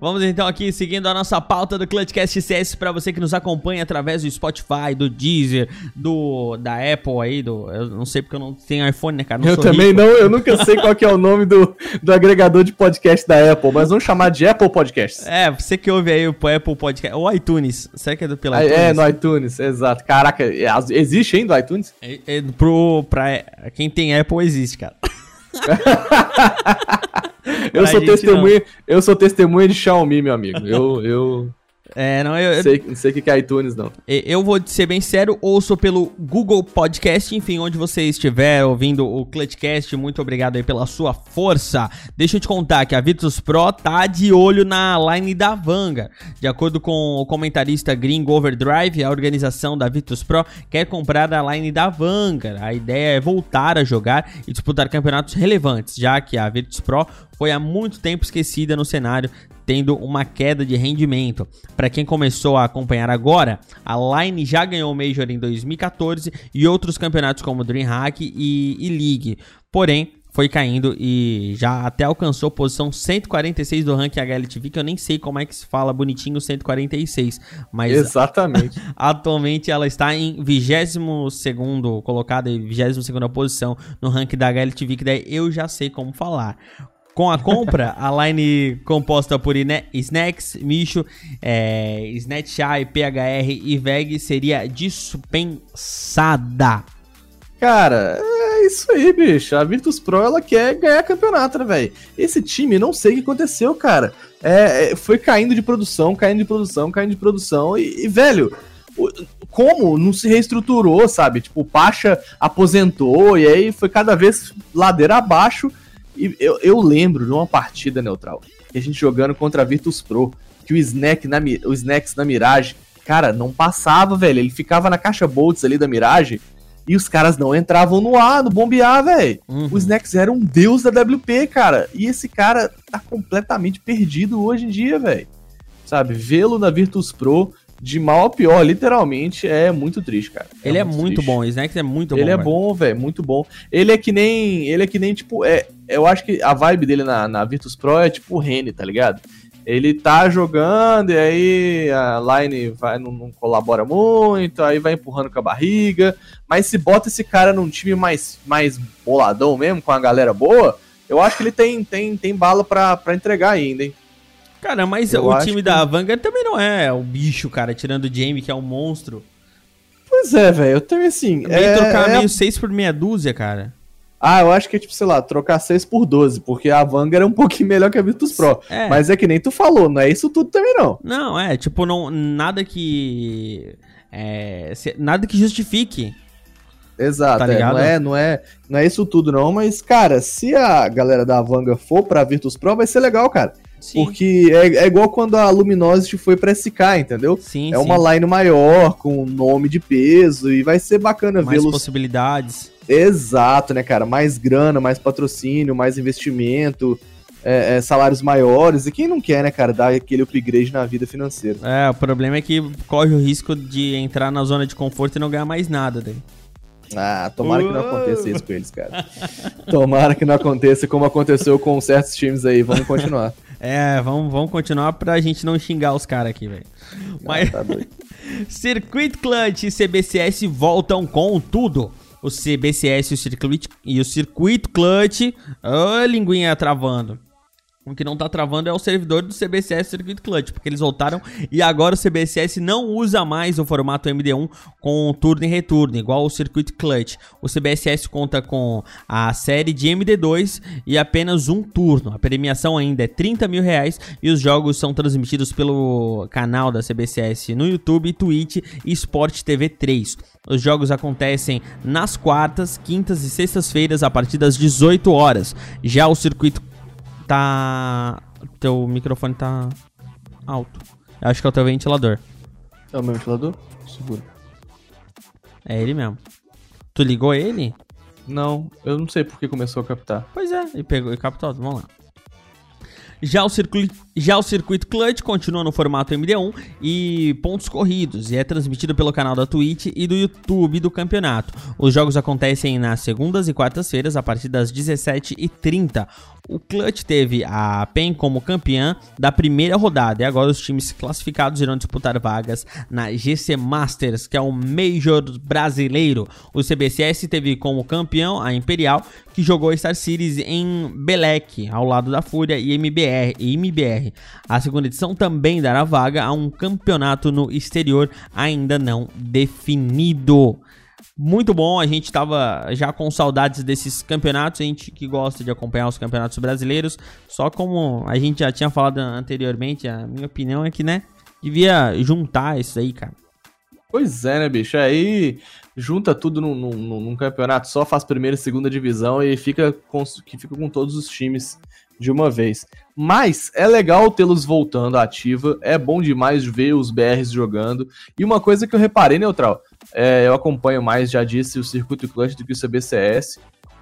Vamos então aqui seguindo a nossa pauta do Clutchcast CS para você que nos acompanha através do Spotify, do Deezer, do da Apple aí, do eu não sei porque eu não tenho iPhone, né, cara? Não eu também rico. não, eu nunca sei qual que é o nome do, do agregador de podcast da Apple, mas vamos chamar de Apple Podcasts. É, você que ouve aí o Apple Podcast, o iTunes, será que é do pela iTunes? É, no iTunes, exato. Caraca, é, existe ainda o iTunes? É, é, pro, pra quem tem Apple existe, cara. Eu sou testemunha, eu sou testemunha de Xiaomi, meu amigo. Eu, eu é, não, eu. Sei, não sei o que é iTunes, não. Eu vou ser bem sério, ouço pelo Google Podcast, enfim, onde você estiver ouvindo o Clutchcast, muito obrigado aí pela sua força. Deixa eu te contar que a Virtus Pro tá de olho na line da Vanga. De acordo com o comentarista Gringo Overdrive, a organização da Virtus Pro quer comprar a line da Vanga. A ideia é voltar a jogar e disputar campeonatos relevantes, já que a Virtus Pro foi há muito tempo esquecida no cenário, tendo uma queda de rendimento. Para quem começou a acompanhar agora, a Line já ganhou o Major em 2014 e outros campeonatos como DreamHack e, e League. Porém, foi caindo e já até alcançou posição 146 do ranking HLTV, que eu nem sei como é que se fala bonitinho 146, mas Exatamente. atualmente ela está em 22 colocada em 22 posição no ranking da HLTV, que daí eu já sei como falar. Com a compra, a line composta por Snacks, Micho, é, Snatchai, PHR e VEG seria dispensada. Cara, é É isso aí, bicho. A Virtus Pro, ela quer ganhar campeonato, né, velho? Esse time, não sei o que aconteceu, cara. É, é, foi caindo de produção, caindo de produção, caindo de produção. E, e, velho, como não se reestruturou, sabe? Tipo, o Pacha aposentou e aí foi cada vez ladeira abaixo. E eu, eu lembro de uma partida neutral, que a gente jogando contra a Virtus Pro, que o Snack na, o Snacks na Mirage, cara, não passava, velho. Ele ficava na caixa bolts ali da Mirage e os caras não entravam no ar, no bombear, velho. Uhum. O Snacks era um deus da WP, cara. E esse cara tá completamente perdido hoje em dia, velho. Sabe, vê-lo na Virtus Pro de mal a pior, literalmente, é muito triste, cara. É ele é muito é muito triste. bom, o Snacks é muito bom. Ele é bom, velho, muito bom. Ele é que nem. Ele é que nem, tipo, é. Eu acho que a vibe dele na, na Virtus Pro é tipo o Rene, tá ligado? Ele tá jogando e aí a line vai, não, não, colabora muito, aí vai empurrando com a barriga. Mas se bota esse cara num time mais, mais boladão mesmo, com a galera boa, eu acho que ele tem, tem, tem bala pra, pra entregar ainda, hein? Cara, mas eu o time que... da Vanguard também não é o bicho, cara, tirando o Jamie, que é um monstro. Pois é, velho, eu também assim. Também é, trocar é... meio 6 por meia dúzia, cara. Ah, eu acho que é tipo, sei lá, trocar 6 por 12, porque a Vanguard é um pouquinho melhor que a Virtus Pro. É. Mas é que nem tu falou, não é isso tudo também não. Não, é, tipo, não, nada que. É, nada que justifique. Exato, tá é, não, é, não, é, não é isso tudo não, mas, cara, se a galera da Vanguard for pra Virtus Pro, vai ser legal, cara. Sim. Porque é, é, igual quando a Luminosity foi pra SK, entendeu? Sim, é sim. uma line maior, com nome de peso, e vai ser bacana vê-los. Mais possibilidades. Exato, né, cara? Mais grana, mais patrocínio, mais investimento, é, é, salários maiores. E quem não quer, né, cara, dar aquele upgrade na vida financeira? É, o problema é que corre o risco de entrar na zona de conforto e não ganhar mais nada daí. Ah, tomara que não aconteça isso com eles, cara. Tomara que não aconteça como aconteceu com certos times aí. Vamos continuar. É, vamos, vamos continuar pra gente não xingar os caras aqui, velho. Mas. Ah, tá doido. Circuit Clutch e CBCS voltam com tudo. O CBCS e o Circuit, e o Circuit Clutch. Ô, oh, linguinha travando. O que não tá travando é o servidor do CBCS Circuit Clutch, porque eles voltaram e agora o CBCS não usa mais o formato MD1 com turno e retorno, igual o Circuit Clutch. O CBCS conta com a série de MD2 e apenas um turno. A premiação ainda é 30 mil reais e os jogos são transmitidos pelo canal da CBCS no YouTube, Twitch e Sport TV 3. Os jogos acontecem nas quartas, quintas e sextas-feiras a partir das 18 horas. Já o circuito tá. Teu microfone tá alto. Eu acho que é o teu ventilador. É o meu ventilador? Seguro. É ele mesmo. Tu ligou ele? Não, eu não sei porque começou a captar. Pois é, e pegou e captou. Vamos lá. Já o, circuito, já o circuito Clutch continua no formato MD1 e pontos corridos e é transmitido pelo canal da Twitch e do YouTube do campeonato. Os jogos acontecem nas segundas e quartas-feiras a partir das 17h30. O Clutch teve a PEN como campeã da primeira rodada e agora os times classificados irão disputar vagas na GC Masters, que é o Major brasileiro. O CBCS teve como campeão a Imperial, que jogou Star Series em Belek, ao lado da Fúria e MBR, e MBR. A segunda edição também dará vaga a um campeonato no exterior ainda não definido muito bom. A gente tava já com saudades desses campeonatos. A gente que gosta de acompanhar os campeonatos brasileiros. Só como a gente já tinha falado anteriormente, a minha opinião é que, né, devia juntar isso aí, cara. Pois é, né, bicho? Aí junta tudo num, num, num campeonato só, faz primeira e segunda divisão e fica com, que fica com todos os times de uma vez. Mas é legal tê-los voltando à ativa, é bom demais ver os BRs jogando. E uma coisa que eu reparei, Neutral, é, eu acompanho mais, já disse, o Circuito Clutch do que o CBCS.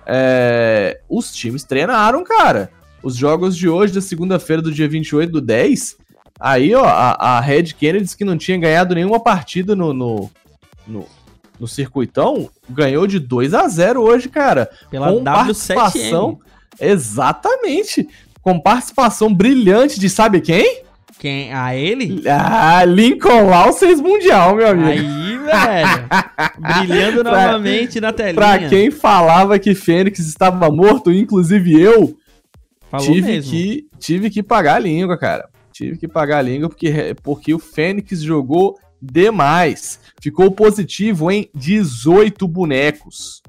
É, os times treinaram, cara. Os jogos de hoje, da segunda-feira, do dia 28 do 10, aí, ó, a, a Red Kennedy, que não tinha ganhado nenhuma partida no, no, no, no circuitão, ganhou de 2 a 0 hoje, cara. Pela com W7M. participação Exatamente. Com participação brilhante de sabe quem? Quem? A ele? Ah, Lincoln Lawsons Mundial, meu amigo. Aí, velho. Brilhando pra, novamente na telinha. Pra quem falava que Fênix estava morto, inclusive eu, Falou tive mesmo. que tive que pagar a língua, cara. Tive que pagar a língua porque, porque o Fênix jogou demais. Ficou positivo em 18 bonecos.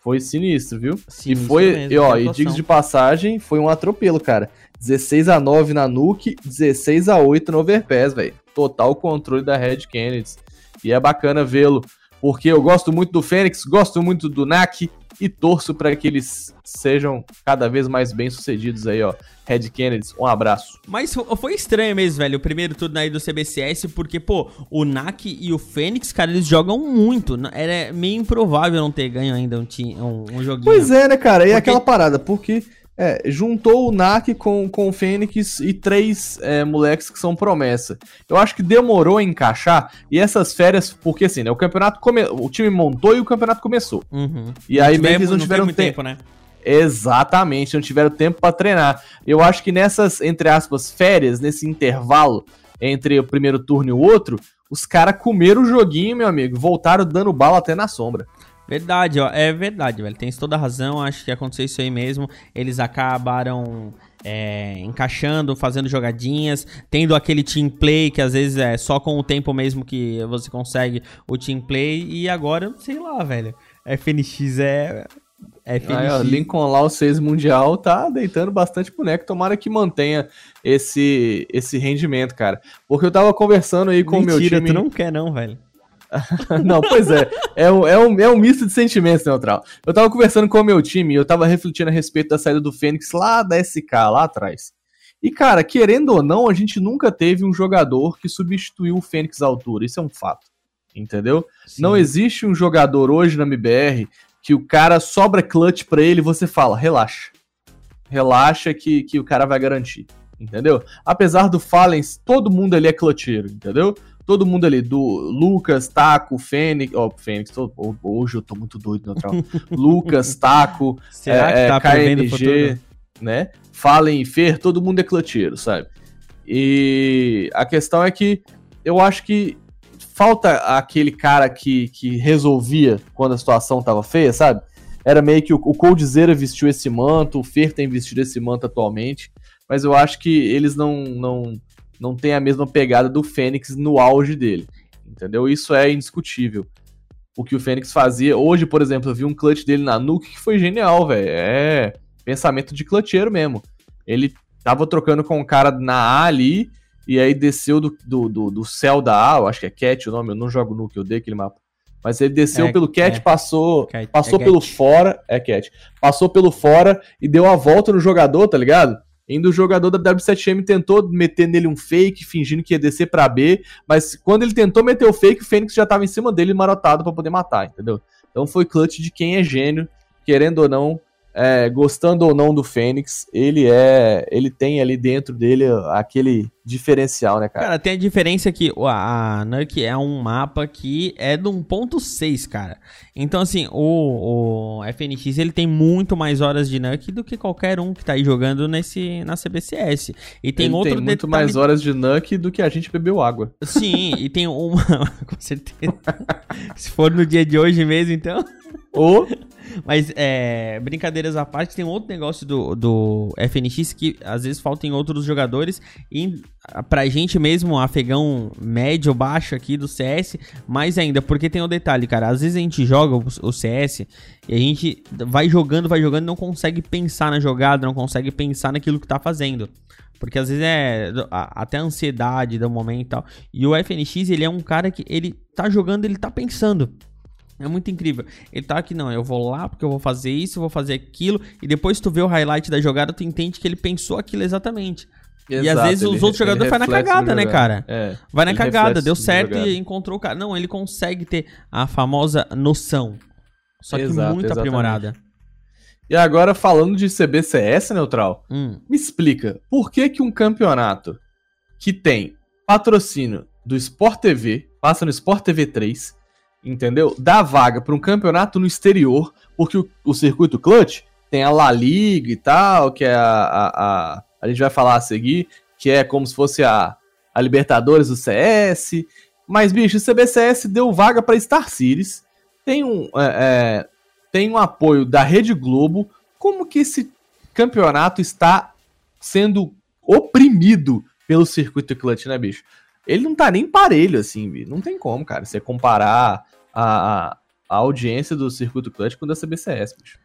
Foi sinistro, viu? Sinistro e foi, mesmo, e, ó, e diga de passagem, foi um atropelo, cara. 16 a 9 na Nuke, 16 a 8 no Overpass, velho. Total controle da Red Kennedy. E é bacana vê-lo, porque eu gosto muito do Fênix, gosto muito do Nak e torço para que eles sejam cada vez mais bem-sucedidos aí, ó. Red Kennedy, um abraço. Mas fo- foi estranho mesmo, velho, o primeiro turno aí do CBCS, porque, pô, o Nak e o Fênix, cara, eles jogam muito. Era meio improvável não ter ganho ainda um, um, um joguinho. Pois é, né, cara? E Porque- aquela parada, porque é, juntou o NAC com, com o Fênix e três é, moleques que são promessa. Eu acho que demorou a encaixar e essas férias, porque assim, né? O campeonato come... o time montou e o campeonato começou. Uhum. E aí meio que eles não tiveram muito tempo. né? Exatamente, não tiveram tempo pra treinar. Eu acho que nessas, entre aspas, férias, nesse intervalo entre o primeiro turno e o outro, os caras comeram o joguinho, meu amigo, voltaram dando bala até na sombra. Verdade, ó, é verdade, velho. Tem toda a razão, acho que aconteceu isso aí mesmo. Eles acabaram é, encaixando, fazendo jogadinhas, tendo aquele team play que às vezes é só com o tempo mesmo que você consegue o team play. E agora, sei lá, velho. FNX é. FNX. Aí, ó, Lincoln Law 6 Mundial tá deitando bastante boneco. Tomara que mantenha esse, esse rendimento, cara. Porque eu tava conversando aí com o meu Mentira, time. tu não quer, não, velho. Não, pois é. É um, é, um, é um misto de sentimentos, Neutral. Eu tava conversando com o meu time e eu tava refletindo a respeito da saída do Fênix lá da SK, lá atrás. E, cara, querendo ou não, a gente nunca teve um jogador que substituiu o Fênix à altura. Isso é um fato. Entendeu? Não existe um jogador hoje na MBR que o cara sobra clutch pra ele e você fala, relaxa. Relaxa que, que o cara vai garantir. Entendeu? Apesar do Fallen, todo mundo ali é clutcheiro, entendeu? Todo mundo ali, do Lucas, Taco, Fênix. Ó, Fênix, tô- hoje eu tô muito doido, neutral. Lucas, Taco, Será é, que tá é, o KNG, né? Fallen e Fer, todo mundo é clutcheiro, sabe? E a questão é que eu acho que falta aquele cara que, que resolvia quando a situação tava feia, sabe? Era meio que o, o Coldzera vestiu esse manto, o Fer tem vestido esse manto atualmente, mas eu acho que eles não, não, não têm a mesma pegada do Fênix no auge dele, entendeu? Isso é indiscutível. O que o Fênix fazia. Hoje, por exemplo, eu vi um clutch dele na Nuke que foi genial, velho. É pensamento de clutcheiro mesmo. Ele tava trocando com um cara na A ali, e aí desceu do, do, do, do céu da A, eu acho que é Cat o nome, eu não jogo Nuke, eu odeio aquele mapa. Mas ele desceu É, pelo Cat, é. passou, Cat, passou é pelo Cat. fora, é Cat, passou pelo fora e deu a volta no jogador, tá ligado? Ainda o jogador da W7M tentou meter nele um fake, fingindo que ia descer pra B, mas quando ele tentou meter o fake, o Fênix já tava em cima dele marotado pra poder matar, entendeu? Então foi clutch de quem é gênio, querendo ou não, é, gostando ou não do Fênix, ele é, ele tem ali dentro dele aquele diferencial, né, cara? Cara, tem a diferença que a, Nuke é um mapa que é do 1.6, cara. Então, assim, o, o FNX ele tem muito mais horas de Nuke do que qualquer um que tá aí jogando nesse, na CBCS. E tem ele outro tem muito detalhe- mais horas de Nuke do que a gente bebeu água. Sim, e tem uma. Com certeza. Se for no dia de hoje mesmo, então. Ou Mas, é, brincadeiras à parte, tem um outro negócio do, do FNX que às vezes falta em outros jogadores. E pra gente mesmo, afegão médio, baixo aqui do CS, mais ainda, porque tem o detalhe, cara. Às vezes a gente joga o, o CS e a gente vai jogando, vai jogando não consegue pensar na jogada, não consegue pensar naquilo que tá fazendo. Porque às vezes é até a ansiedade do momento e tal. E o FNX, ele é um cara que ele tá jogando, ele tá pensando. É muito incrível. Ele tá aqui, não, eu vou lá porque eu vou fazer isso, eu vou fazer aquilo. E depois tu vê o highlight da jogada, tu entende que ele pensou aquilo exatamente. E às vezes os outros jogadores fazem na cagada, né, cara? É. Vai na cagada, deu certo e encontrou o cara. Não, ele consegue ter a famosa noção. Só que Exato, muito exatamente. aprimorada. E agora, falando de CBCS, Neutral, Hum, me explica, por que que um campeonato que tem patrocínio do Sport TV, passa no Sport TV 3, entendeu? Dá vaga para um campeonato no exterior, porque o, o circuito clutch tem a La Liga e tal, que é a, a, a, a gente vai falar a seguir, que é como se fosse a, a Libertadores do CS, mas, bicho, o CBCS deu vaga para Star Series, tem um, é, é, tem um apoio da Rede Globo, como que esse campeonato está sendo oprimido pelo circuito clutch, né, bicho? Ele não tá nem parelho, assim, bicho. Não tem como, cara, você comparar a, a, a audiência do Circuito Clutch com o da CBCS, bicho.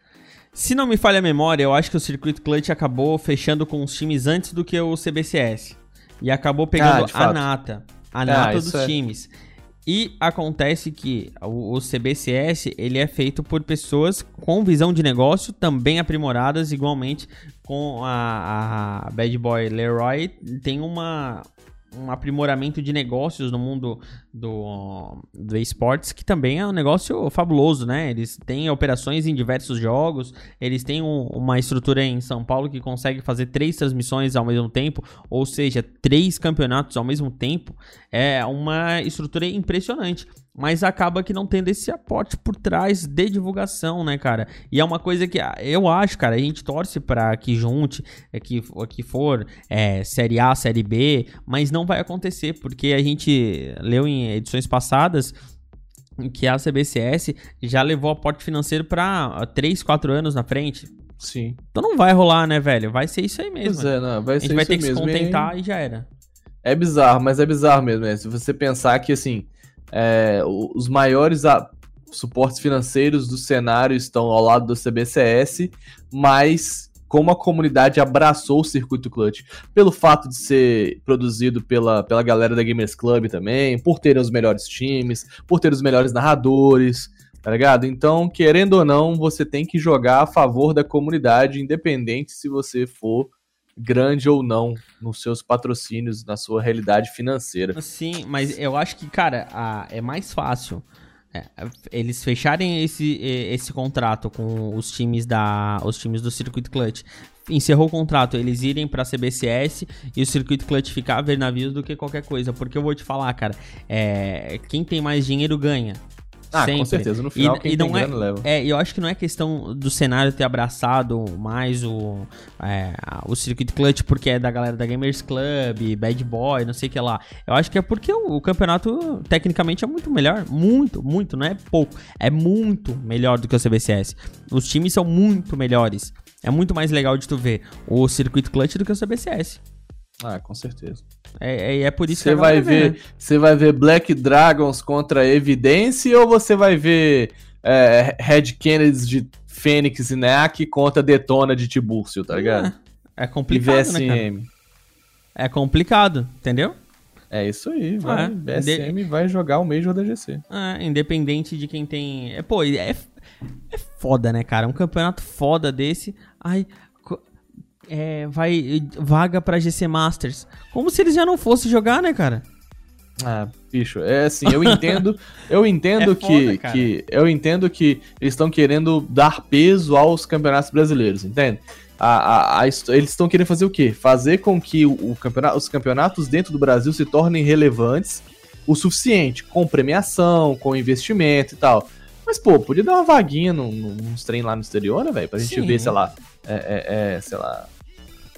Se não me falha a memória, eu acho que o Circuito Clutch acabou fechando com os times antes do que o CBCS. E acabou pegando Ah, a nata. A Ah, nata isso dos é. times. E acontece que o, o CBCS ele é feito por pessoas com visão de negócio também aprimoradas, igualmente com a, a Bad Boy Leroy. Tem uma, um aprimoramento de negócios no mundo do, do esportes, que também é um negócio fabuloso, né? Eles têm operações em diversos jogos, eles têm um- uma estrutura em São Paulo que consegue fazer três transmissões ao mesmo tempo, ou seja, três campeonatos ao mesmo tempo. É uma estrutura impressionante. Mas acaba que não tendo esse aporte por trás de divulgação, né, cara? E é uma coisa que ah, eu acho, cara, a gente torce pra que junte, é, que, que for é, Série A, Série B, mas não vai acontecer, porque a gente leu em edições passadas que a CBCS já levou aporte financeiro pra 3, 4 anos na frente. Sim. Então não vai rolar, né, velho? Vai ser isso aí mesmo. Pois é, não, vai a ser gente vai ter que se mesmo. contentar e já era. É bizarro, mas é bizarro mesmo. né? Se você pensar que, assim, é, os maiores suportes financeiros do cenário estão ao lado do CBCS, mas como a comunidade abraçou o Circuito Clutch, pelo fato de ser produzido pela, pela galera da Gamers Club também, por ter os melhores times, por ter os melhores narradores, tá ligado? Então, querendo ou não, você tem que jogar a favor da comunidade, independente se você for grande ou não nos seus patrocínios, na sua realidade financeira. Sim, mas eu acho que, cara, a- é mais fácil é, eles fecharem esse, esse contrato com os times da os times do Circuito Clutch. Encerrou o contrato, eles irem pra CBCS e o Circuito Clutch ficar a ver navios do que qualquer coisa. Porque eu vou te falar, cara, é, quem tem mais dinheiro ganha. Ah, com Sempre. certeza. No final, E- quem e não é- leva. É, eu acho que não é questão do cenário ter abraçado mais o, é, o Circuit Clutch porque é da galera da Gamers Club, Bad Boy, não sei o que lá. Eu acho que é porque o, o campeonato tecnicamente é muito melhor. Muito, muito, não é pouco. É muito melhor do que o CBCS. Os times são muito melhores. É muito mais legal de tu ver o Circuit Clutch do que o CBCS. Ah, com certeza. É, é, é por isso que Você a vai ver, você vai ver Black Dragons contra Evidência ou você vai ver é, Red Kennedys de Fênix e Neak contra Detona de Tibúrcio, tá ligado? É E complicado, né, cara? VSM. É complicado, entendeu? É isso aí, vai. É, VSM vai jogar o Major da GC. É, independente de quem tem. É, pô, é, é foda, né, cara? Um campeonato foda desse. Ai. É, vai. Vaga pra GC Masters. Como se eles já não fossem jogar, né, cara? Ah, bicho, é assim, eu entendo, eu entendo É que, foda, que eu entendo que eles estão querendo dar peso aos campeonatos brasileiros, entende? A, a- a eles estão querendo fazer o quê? Fazer com que o, o campeonato, os campeonatos dentro do Brasil se tornem relevantes o suficiente, com premiação, com investimento e tal. Mas, pô, podia dar uma vaguinha num, num- nos treinos lá no exterior, né, velho? Pra gente Sim. ver, sei lá, é, é, é, sei lá,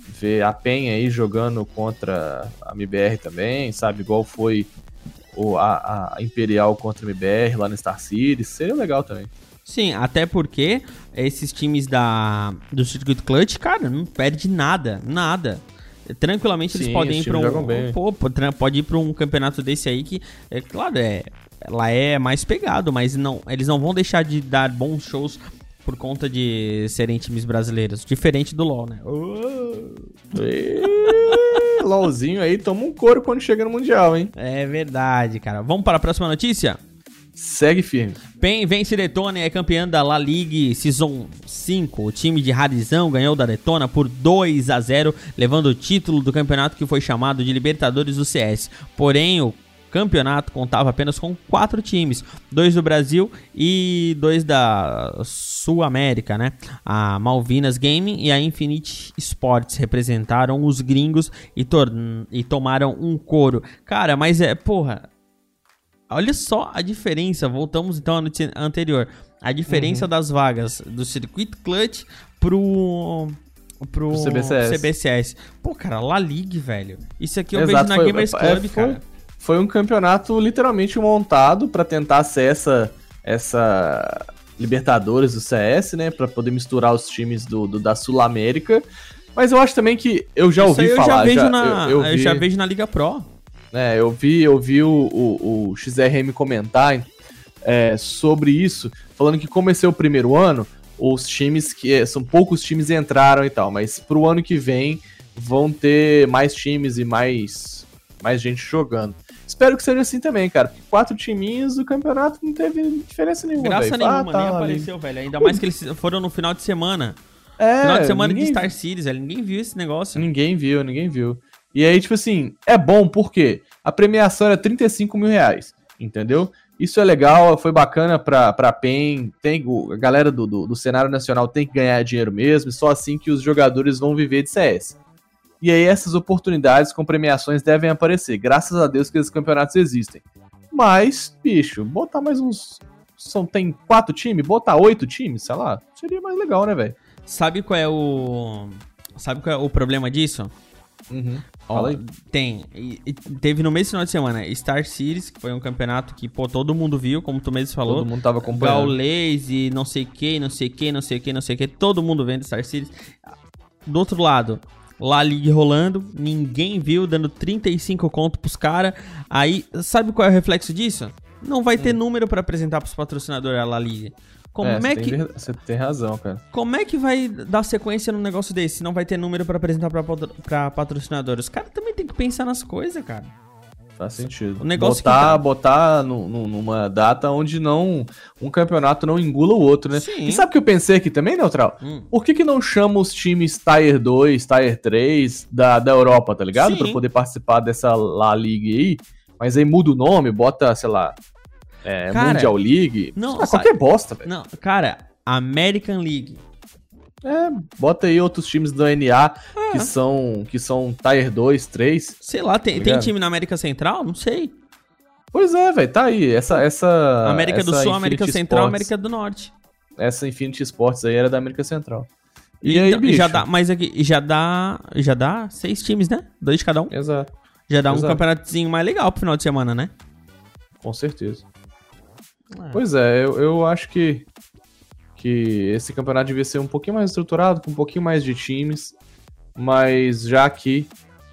ver a Penha aí jogando contra a MBR também, sabe? Igual foi o, a, a Imperial contra a MBR lá no Star City. Seria legal também. Sim, até porque esses times da, do Circuito Clutch, cara, não perde nada, nada. Tranquilamente eles Sim, podem os ir jogam um. Pô, tra- pode ir pra um campeonato desse aí que, é claro, é. Ela é mais pegado, mas não, eles não vão deixar de dar bons shows por conta de serem times brasileiros. Diferente do LoL, né? E... LOLzinho aí toma um couro quando chega no Mundial, hein? É verdade, cara. Vamos para a próxima notícia? Segue firme. PEN vence Detona e é campeã da La Ligue Season 5. O time de Rarizão ganhou da Detona por 2 a 0, levando o título do campeonato que foi chamado de Libertadores do CS. Porém, o campeonato contava apenas com quatro times, dois do Brasil e dois da Sul América, né? A Malvinas Gaming e a Infinite Sports representaram os gringos e, e tomaram um couro. Cara, mas é, porra, Olha só a diferença. Voltamos então à notícia anterior. A diferença Uhum. das vagas do Circuito Clutch pro. Pro, Pro CBCS. CBCS. Pô, cara, La League, velho. Isso aqui eu Exato, vejo na foi- Gamers é, Club, foi- cara. Foi um campeonato literalmente montado pra tentar ser essa, Libertadores do CS, né? Pra poder misturar os times do, do- da Sul América. Mas eu acho também que eu já Isso ouvi eu falar. já vejo já- na. eu, Eu, eu vi- já vejo na Liga Pro. É, eu vi, eu vi o, o, o XRM comentar é, sobre isso, falando que como esse é o primeiro ano, os times que. é, São poucos times entraram e tal, mas pro ano que vem vão ter mais times e mais, mais gente jogando. Espero que seja assim também, cara. Porque quatro timinhos do campeonato não teve diferença nenhuma. Graça velho. nenhuma, Ah, tá nem apareceu, velho. Ainda mais que eles foram no final de semana. É, final de semana de ninguém- Star Series, velho. Ninguém viu esse negócio. Ninguém viu, ninguém viu. E aí, tipo assim, é bom porque a premiação era 35 mil reais, entendeu? Isso é legal, foi bacana pra, pra PEN, tem, o- a galera do, do, do cenário nacional tem que ganhar dinheiro mesmo, e só assim que os jogadores vão viver de CS. E aí essas oportunidades com premiações devem aparecer, graças a Deus que esses campeonatos existem. Mas, bicho, botar mais uns... São, tem quatro times? Botar oito times, sei lá, seria mais legal, né, velho? Sabe qual é o. Sabe qual é o problema disso? Uhum. Ó, tem. E- e teve no mesmo final de semana Star Series, que foi um campeonato que, pô, todo mundo viu, como tu mesmo falou. Todo mundo tava acompanhando. Gaulês e não sei que, não sei que, não sei que, não sei que. Todo mundo vendo Star Series. Do outro lado, La Liga rolando, ninguém viu, dando 35 conto pros caras. Aí, sabe qual é o reflexo disso? Não vai ter número pra apresentar pros patrocinadores a La Liga. Como é, você que, tem Você tem razão, cara. como é que vai dar sequência num negócio desse se não vai ter número pra apresentar pra, pra patrocinadores? Os caras também tem que pensar nas coisas, cara. Faz sentido. O negócio botar, que tá- botar no- no- numa data onde não um campeonato não engula o outro, né? Sim. E sabe o que eu pensei aqui também, Neutral? Hum. Por que, que não chama os times Tier 2, Tier 3 da, da Europa, tá ligado? Pra poder participar dessa La Liga aí. Mas aí muda o nome, bota, sei lá, é, Cara, Mundial League. não, qualquer bosta, velho. Não, cara, American League. É, bota aí outros times do NA É. que são que são Tier 2, 3. Sei lá, tem, Tá tem time na América Central? Não sei. Pois é, velho, tá aí. Essa, essa América do essa Sul, Infinity América Central, Sports- América do Norte. Essa Infinity Sports aí era da América Central. E aí, Então, bicho? já dá, mas aqui já dá, já dá seis times, né? Dois de cada um. Exato, Já dá um Exato. campeonatozinho mais legal pro final de semana, né? com certeza. É. Pois é, eu, eu acho que, que esse campeonato devia ser um pouquinho mais estruturado, com um pouquinho mais de times, mas já que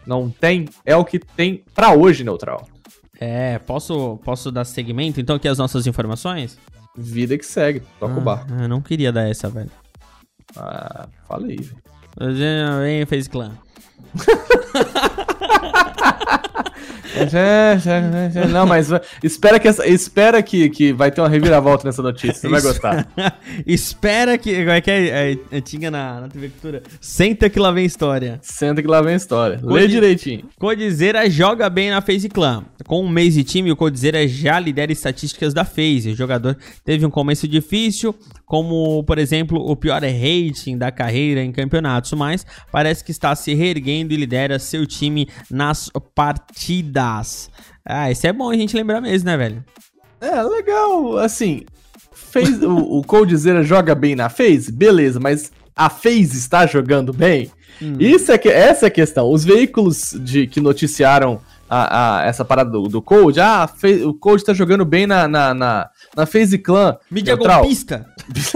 não tem, é o que tem pra hoje, Neutral. É, posso, posso dar segmento então aqui as nossas informações? Vida que segue, toca o bar. Ah, eu não queria dar essa, velho. Ah, falei, Vem, fez clã. Não, mas vai- espera que essa, espera que, que vai ter uma reviravolta nessa notícia, você vai gostar. Espera que. Como é que é? é, é tinha na, na TV Cultura. Senta que lá vem história. Senta que lá vem história. Lê Code- direitinho. Codizera joga bem na FaZe Clan. Com um mês de time, o Codizera já lidera estatísticas da FaZe. O jogador teve um começo difícil, como, por exemplo, o pior rating da carreira em campeonatos, mas parece que está se reerguendo e lidera seu time nas partidas. Ah, isso é bom a gente lembrar mesmo, né, velho? É, legal. Assim, fez, o, o Coldzera joga bem na FaZe? Beleza, mas a FaZe está jogando bem? Isso é que, essa é a questão. Os veículos de, que noticiaram a, a- essa parada do, do Cold, ah, Fa- o Cold está jogando bem na, na, na, na FaZe Clan. Mídia Neutral. golpista.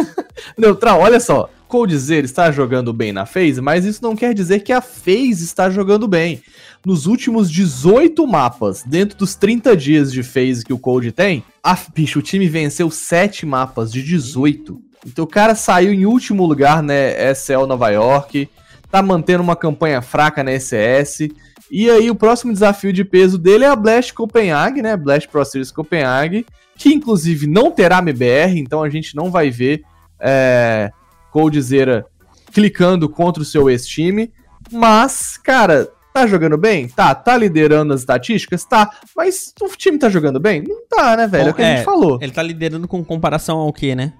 Neutral, olha só. Coldzera está jogando bem na FaZe, mas isso não quer dizer que a FaZe está jogando bem. Nos últimos 18 mapas, dentro dos 30 dias de FaZe que o Cold tem, a, bicho, o time venceu 7 mapas de 18. Então o cara saiu em último lugar na SL Nova York, tá mantendo uma campanha fraca na SS. E aí o próximo desafio de peso dele é a Blast Copenhague, né? Blast Pro Series Copenhague, que inclusive não terá MBR, então a gente não vai ver é, Coldzera clicando contra o seu ex-time. Mas, cara, tá jogando bem? Tá. Tá liderando as estatísticas? Tá. Mas o time tá jogando bem? Não tá, né, velho? É o que a É, gente falou. Ele tá liderando com comparação ao quê, né?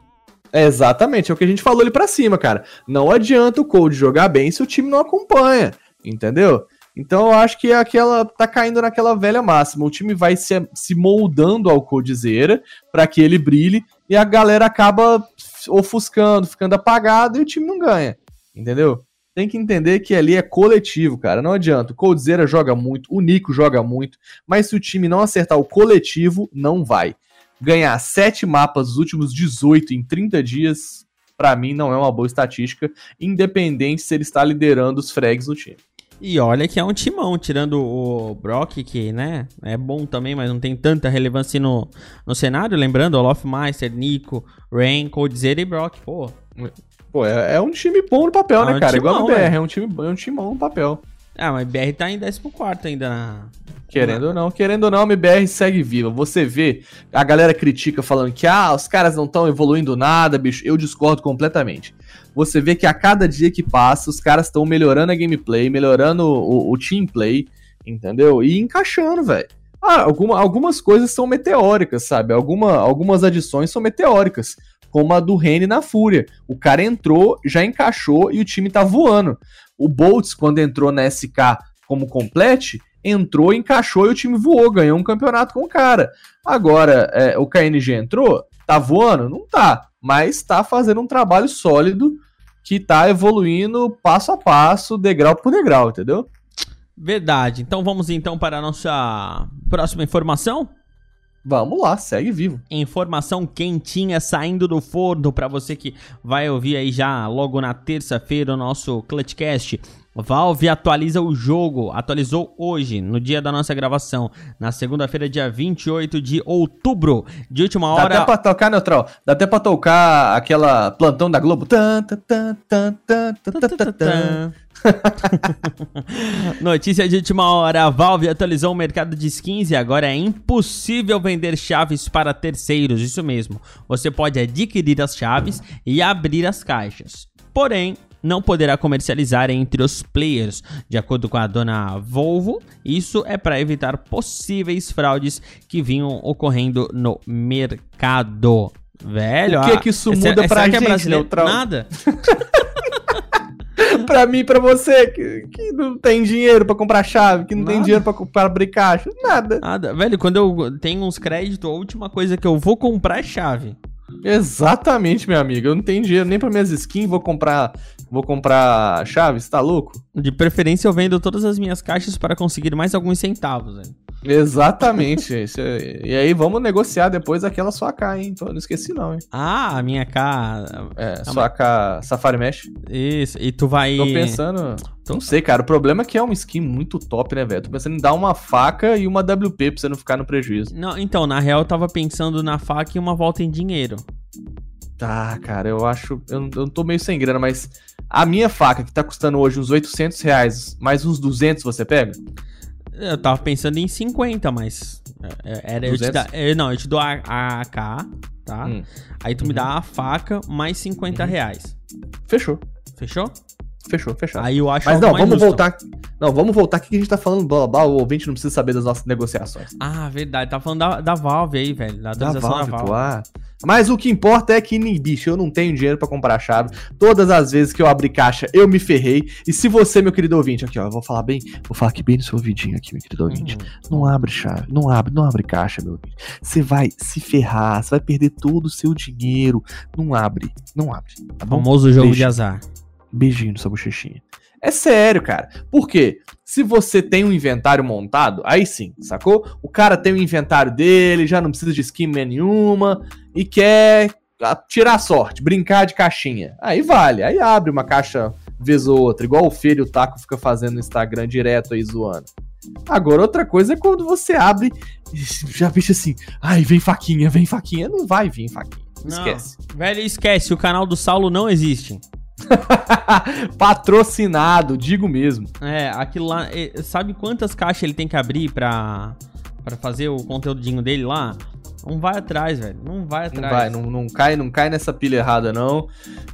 É exatamente, é o que a gente falou ali pra cima, cara. Não adianta o Cold jogar bem se o time não acompanha, entendeu? Então eu acho que é aquela tá caindo naquela velha máxima. O time vai se, se moldando ao Coldzera para que ele brilhe e a galera acaba ofuscando, ficando apagado e o time não ganha, entendeu? Tem que entender que ali é coletivo, cara. Não adianta. O Coldzera joga muito, o Nico joga muito, mas se o time não acertar o coletivo, não vai ganhar sete mapas dos últimos 18 em 30 dias, pra mim não é uma boa estatística, independente se ele está liderando os frags no time. E olha que é um timão, tirando o Brock, que, né, é bom também, mas não tem tanta relevância no, no cenário. Lembrando, Olaf Meister, Nico, Rain, Coldzera e Brock, pô. Pô, é, é um time bom no papel, É né, um cara? Igual timão, no BR, velho. é um time, é um timão no papel. Ah, mas BR tá em 14 ainda na. Querendo ou não, querendo ou não, a MBR segue viva. Você vê, a galera critica falando que ah, os caras não estão evoluindo nada, bicho. Eu discordo completamente. Você vê que a cada dia que passa, os caras estão melhorando a gameplay, melhorando o, o team play, entendeu? E encaixando, velho. Ah, alguma, algumas coisas são meteóricas, sabe? Alguma, algumas adições são meteóricas, como a do Rene na Fúria. O cara entrou, já encaixou e o time tá voando. O Boltz, quando entrou na SK como complete, entrou, encaixou e o time voou, ganhou um campeonato com o cara. Agora, é, o KNG entrou, tá voando? Não tá, mas tá fazendo um trabalho sólido que tá evoluindo passo a passo, degrau por degrau, entendeu? Verdade. Então vamos então para a nossa próxima informação. Vamos lá, segue vivo. Informação quentinha saindo do forno para você que vai ouvir aí já logo na terça-feira o nosso Clutchcast. Valve atualiza o jogo, atualizou hoje, no dia da nossa gravação, na segunda-feira, dia 28 de outubro, de última Dá hora. até pra tocar, Neutral, dá até pra tocar aquela plantão da Globo. Tan, tan, tan, tan, tan, tan, tan, tan. Notícia de última hora: a Valve atualizou o mercado de skins e agora é impossível vender chaves para terceiros. Isso mesmo. Você pode adquirir as chaves e abrir as caixas. Porém, não poderá comercializar entre os players. De acordo com a dona Volvo, isso é para evitar possíveis fraudes que vinham ocorrendo no mercado. Velho, O que ah, que isso essa- muda essa pra é gente, brasileiro? Neutral? Nada. pra mim, pra você, que, que não tem dinheiro pra comprar chave, que não tem Nada. dinheiro pra, pra abrir caixa, nada. Nada. Velho, quando eu tenho uns créditos, a última coisa que eu vou comprar é chave. Exatamente, meu amigo. Eu não tenho dinheiro nem pra minhas skins, vou comprar, vou comprar chave, você tá louco? De preferência, eu vendo todas as minhas caixas para conseguir mais alguns centavos. velho. Exatamente. É- e aí vamos negociar depois aquela sua K, hein? Então, não esqueci não, hein? Ah, a minha K. É, sua K Safari Mesh. Isso. E tu vai. Tô pensando. Não sei, cara. O problema é que é uma skin muito top, né, velho? Tô pensando em dar uma faca e uma WP pra você não ficar no prejuízo. Não, então, na real, eu tava pensando na faca e uma volta em dinheiro. Tá, cara, eu acho. Eu, não- eu tô meio sem grana, mas a minha faca, que tá custando hoje uns 800 reais, mais uns 200 você pega? Eu tava pensando em 50, mas. é, é, Era, eu te 200? dar, é, não, eu te dou a, a AK, tá? Hum, Aí tu me dá a faca mais 50 reais. fechou. Fechou? Fechou, fechado. Aí eu acho Mas não, mais vamos justo. voltar. Não, vamos voltar aqui que a gente tá falando blá blá o ouvinte não precisa saber das nossas negociações. Ah, verdade. Tá falando da, da Valve aí, velho. Da Da Valve, da pô, Valve. ah. Mas o que importa é que, nem bicho, eu não tenho dinheiro pra comprar chave. Todas as vezes que eu abri caixa, eu me ferrei. E se você, meu querido ouvinte, aqui ó, eu vou falar bem, vou falar aqui bem no seu ouvidinho aqui, meu querido ouvinte. Uhum. Não abre chave, não abre, não abre caixa, meu ouvinte. Você vai se ferrar, você vai perder todo o seu dinheiro. Não abre, não abre, tá bom? Famoso jogo Beijo. de azar. Beijinho no sua bochechinha. É sério, cara. Por quê? Se você tem um inventário montado, aí sim, sacou? O cara tem o inventário dele, já não precisa de skin nenhuma e quer tirar sorte, brincar de caixinha. Aí vale, aí abre uma caixa vez ou outra, igual o Feio e o Taco fica fazendo no Instagram direto aí zoando. Agora, outra coisa é quando você abre e já bicho assim, ai, vem faquinha, vem faquinha. Não vai vir faquinha, Não. esquece. Velho, esquece. O canal do Saulo não existe. Patrocinado, digo mesmo. É, aquilo lá. sabe quantas caixas ele tem que abrir pra, pra fazer o conteúdinho dele lá? Não vai atrás, velho. Não vai Não atrás. vai, não, não cai, não cai nessa pilha errada, não.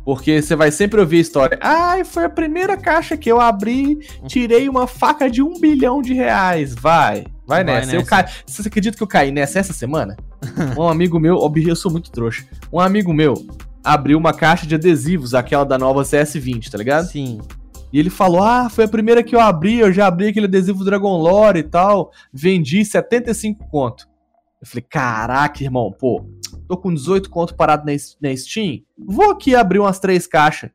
Porque você vai sempre ouvir a história. Ai, foi a primeira caixa que eu abri, tirei uma faca de um bilhão de reais. Vai, vai, Vai nessa. Eu nessa. ca... Você acredita que eu caí nessa essa semana? um amigo meu, eu sou muito trouxa. Um amigo meu abriu uma caixa de adesivos, aquela da nova CS20, tá ligado? Sim. E ele falou: Ah, foi a primeira que eu abri, eu já abri aquele adesivo Dragon Lore e tal. Vendi 75 conto. Eu falei, caraca, irmão, pô, tô com 18 conto parado na, Steam. Vou aqui abrir umas três caixas.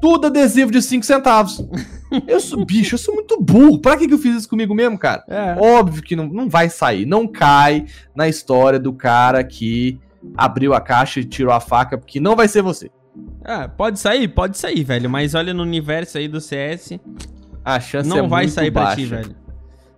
Tudo adesivo de 5 centavos. Eu sou, bicho, eu sou muito burro. Pra que, que eu fiz isso comigo mesmo, cara? É. Óbvio que não, não vai sair. Não cai na história do cara que abriu a caixa e tirou a faca, porque não vai ser você. É, pode sair, pode sair, velho. Mas olha no universo aí do CS. A chance não é vai muito sair pra baixa. ti, velho.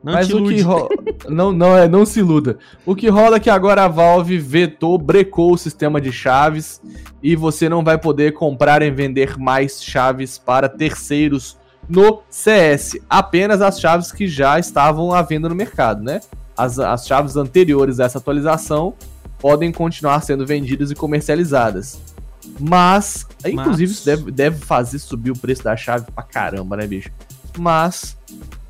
Não Mas o que rola. não, não, é, não se iluda. O que rola é que agora a Valve vetou, brecou o sistema de chaves e você não vai poder comprar e vender mais chaves para terceiros no CS. Apenas as chaves que já estavam à venda no mercado, né? As, as chaves anteriores a essa atualização podem continuar sendo vendidas e comercializadas. Mas, inclusive, Mas- isso deve, deve fazer subir o preço da chave pra caramba, né, bicho? Mas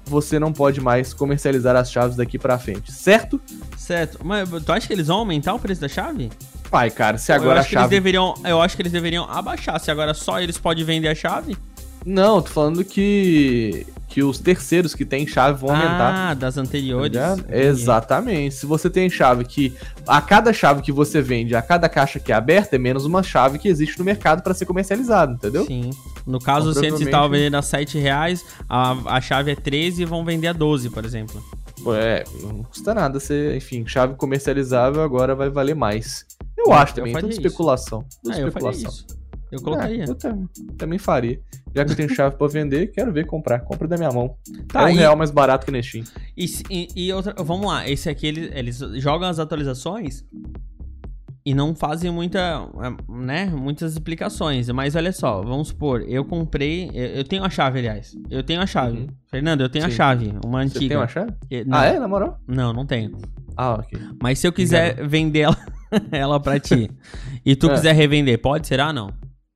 você não pode mais comercializar as chaves daqui pra frente, certo? Certo. Mas tu acha que eles vão aumentar o preço da chave? Pai, cara, se eu agora a acho que eles chave. deveriam, eu acho que eles deveriam abaixar. Se agora só eles podem vender a chave? Não, tô falando que que os terceiros que têm chave vão aumentar. Ah, das tá anteriores. Entendi. Exatamente. Se você tem chave que a cada chave que você vende, a cada caixa que é aberta, é menos uma chave que existe no mercado pra ser comercializada, entendeu? Sim. No caso, Então, se provavelmente- estavam vendendo a 7 reais, a, a chave é 13 e vão vender a 12, por exemplo. É, não custa nada você, enfim, chave comercializável agora vai valer mais. Eu Eu- acho eu também, faria tudo isso. especulação. Tudo Ah, eu especulação. Eu colocaria. É, eu também, também faria. Já que eu tenho chave pra vender, quero ver comprar. Compra da minha mão. Tá, é um real mais barato que na Steam. E, e- e outra, vamos lá, esse aqui eles, eles jogam as atualizações e não fazem muita, né, muitas explicações. Mas olha só, vamos supor, eu comprei, eu, eu tenho a chave, aliás. Eu tenho a chave. Uhum. Fernando, eu tenho a Sim. chave, uma Você antiga. tem uma chave? Não, Ah, é? Na moral? não, não tenho. Ah, ok. Mas se eu quiser vender ela, ela pra ti e tu É. quiser revender, pode? Será não?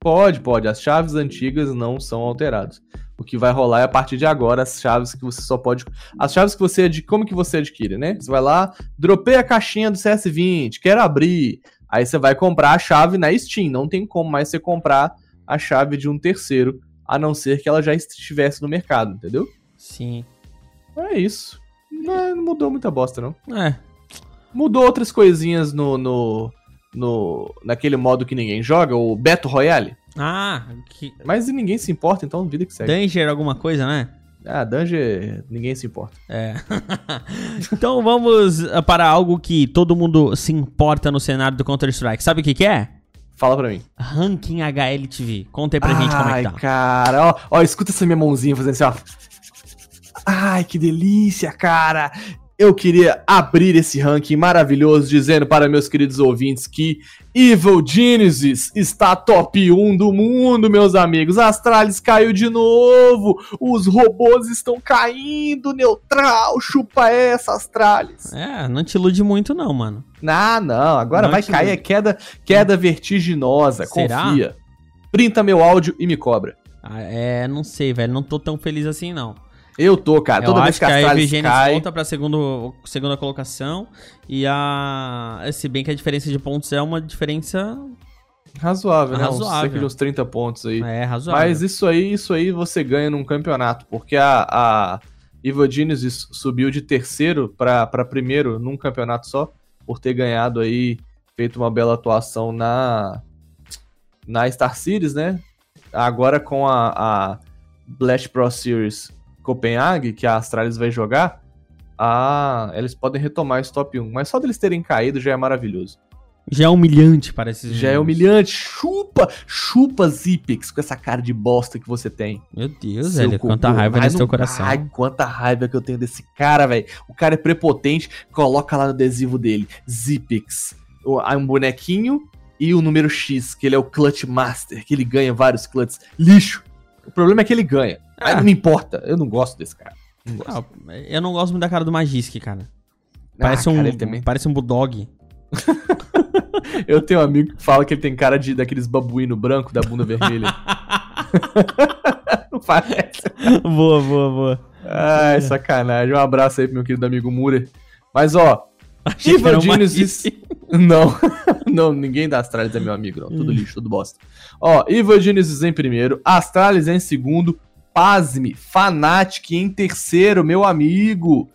Pode, pode. As chaves antigas não são alteradas. O que vai rolar é a partir de agora as chaves que você só pode. As chaves que você adquire. Como que você adquire, né? Você vai lá, dropei a caixinha do CS20, quero abrir. Aí você vai comprar a chave na Steam. Não tem como mais você comprar a chave de um terceiro, a não ser que ela já estivesse no mercado, entendeu? Sim. É isso. Não, não mudou muita bosta, não. É, Mudou outras coisinhas no, no, no. naquele modo que ninguém joga, o Battle Royale. Ah, que... Mas ninguém se importa, então vida que segue. Danger alguma coisa, né? Ah, Danger, ninguém se importa. É. então vamos ah, para algo que todo mundo se importa no cenário do Counter-Strike. Sabe o que, que é? Fala pra mim. Ranking HLTV. Conta aí pra gente como é Ai, que tá. cara, ó, ó, escuta essa minha mãozinha fazendo assim, ó. Ai, que delícia, cara. Eu queria abrir esse ranking maravilhoso dizendo para meus queridos ouvintes que Evil Genesis está top 1 do mundo, meus amigos. Astralis caiu de novo. Os robôs estão caindo, neutral. Chupa essa, Astralis. É, não te ilude muito não, mano. Ah, não, agora Não vai cair, é ilude. queda, queda vertiginosa, Será? confia. Printa meu áudio e me cobra. Ah, É, não sei, velho. Não tô tão feliz assim, não. Eu tô, cara, Eu toda vez acho que que a Astralis cai... volta pra segundo, segunda colocação. E a. Se bem que a diferença de pontos é uma diferença. Razoável, né? Razoável. Uns, cerca de uns 30 pontos aí. É razoável. Mas isso aí, isso aí você ganha num campeonato, porque a, a Evil Genesis subiu de terceiro pra, pra primeiro num campeonato só, por ter ganhado aí, feito uma bela atuação na, na Star Series, né? Agora com a, a Blast Pro Series Copenhague, que a Astralis vai jogar, a, eles podem retomar esse top 1. Mas só deles terem caído já é maravilhoso. Já é humilhante para esses Já é meninos. humilhante. Chupa, chupa Zipex com essa cara de bosta que você tem. Meu Deus, Seu velho. Quanta raiva Ai, nesse teu coração. Ai, quanta raiva que eu tenho desse cara, velho. O cara é prepotente, coloca lá no adesivo dele, aí Um bonequinho e o número X, que ele é o Clutch Master, que ele ganha vários clutches. Lixo. O problema é que ele ganha. Aí Ah. não me importa, eu não gosto desse cara. Não gosto. Ah, eu não gosto muito da cara do Magisk, cara. Parece Ah, um. cara. Parece um bulldog. Eu tenho um amigo que fala que ele tem cara de daqueles babuíno branco da bunda vermelha. não parece. boa, boa, boa. Ai, sacanagem. Um abraço aí pro meu querido amigo Murer. Mas, ó, Achei que Não, não, ninguém da Astralis é meu amigo, não. Tudo lixo, tudo bosta. Ó, Evil Genesis em primeiro, Astralis em segundo, Pasme, Fnatic em terceiro, meu amigo.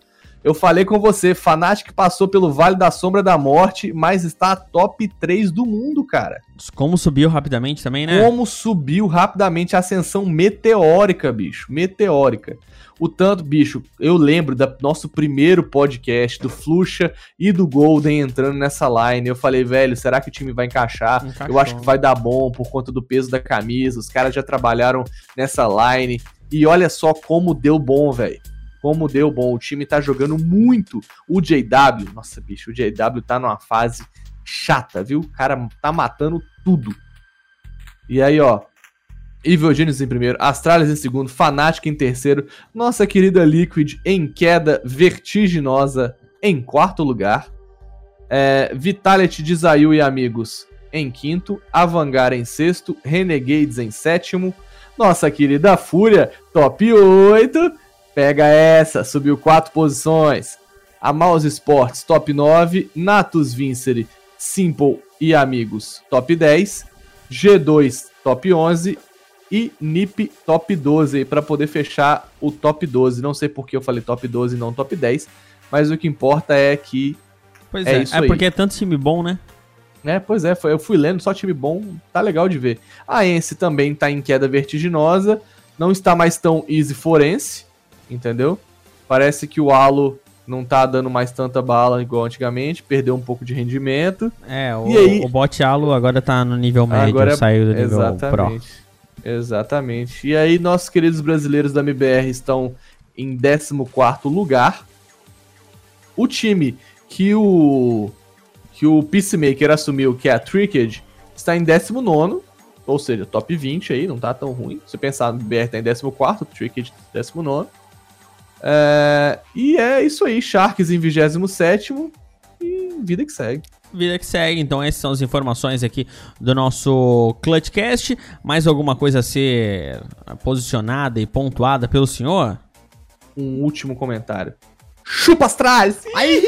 Eu falei com você, Fnatic passou pelo Vale da Sombra da Morte, mas está top 3 do mundo, cara. Como subiu rapidamente também, né? Como subiu rapidamente a ascensão meteórica, bicho. Meteórica. O tanto, bicho, eu lembro do nosso primeiro podcast, do Fluxa e do Golden entrando nessa line. Eu falei, velho, será que o time vai encaixar? Encaixou. Eu acho que vai dar bom por conta do peso da camisa. Os caras já trabalharam nessa line. E olha só como deu bom, velho. Como deu bom. O time tá jogando muito. O JW, nossa, bicho, o JW tá numa fase chata, viu? O cara tá matando tudo. E aí, ó. Evil Genius em primeiro, Astralis em segundo, Fnatic em terceiro, nossa querida Liquid em queda vertiginosa em quarto lugar, é, Vitality de e amigos em quinto, Avangar em sexto, Renegades em sétimo, nossa querida Fúria, top 8, pega essa, subiu quatro posições, a Mouse Sports top 9, Natus Vincere, Simple e amigos top 10, G2 top 11 e NIP top 12 para poder fechar o top 12. Não sei por que eu falei top 12 e não top 10, mas o que importa é que Pois é, é, é porque é tanto time bom, né? É, pois é, eu fui lendo, só time bom, tá legal de ver. A Ence também tá em queda vertiginosa, não está mais tão easy forense, entendeu? Parece que o Halo não tá dando mais tanta bala igual antigamente, perdeu um pouco de rendimento. É, o, aí, o bot Halo agora tá no nível médio, agora, saiu do nível exatamente, Pro. Exatamente. E aí, nossos queridos brasileiros da MBR estão em 14 lugar. O time que o que o Peacemaker assumiu, que é a Tricked, está em 19, ou seja, top 20 aí, não tá tão ruim. Se pensar, no BR tá em 14, Tricked 19. É, e é isso aí, Sharks em 27 e vida que segue. Vida que segue, então essas são as informações aqui do nosso Clutchcast. Mais alguma coisa a ser posicionada e pontuada pelo senhor? Um último comentário. Chupa Astrais! Aí!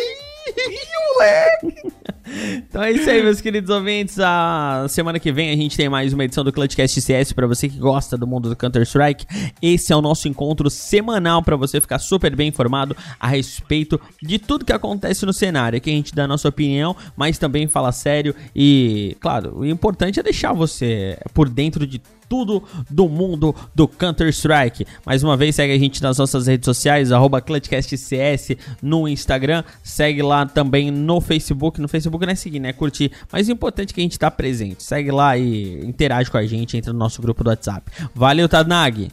moleque! Então é isso aí, meus queridos ouvintes. A semana que vem a gente tem mais uma edição do Clutchcast CS para você que gosta do mundo do Counter-Strike. Esse é o nosso encontro semanal para você ficar super bem informado a respeito de tudo que acontece no cenário. Aqui a gente dá a nossa opinião, mas também fala sério e, claro, o importante é deixar você por dentro de tudo do mundo do Counter-Strike. Mais uma vez, segue a gente nas nossas redes sociais, arroba ClutchCastCS no Instagram, segue lá também no Facebook. No Facebook não é seguir, né? É curtir. Mas o importante é que a gente tá presente. Segue lá e interage com a gente, entra no nosso grupo do WhatsApp. Valeu, Tadnag!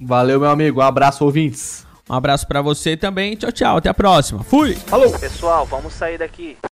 Valeu, meu amigo. Um abraço, ouvintes. Um abraço para você também. Tchau, tchau. Até a próxima. Fui! Falou! Pessoal, vamos sair daqui.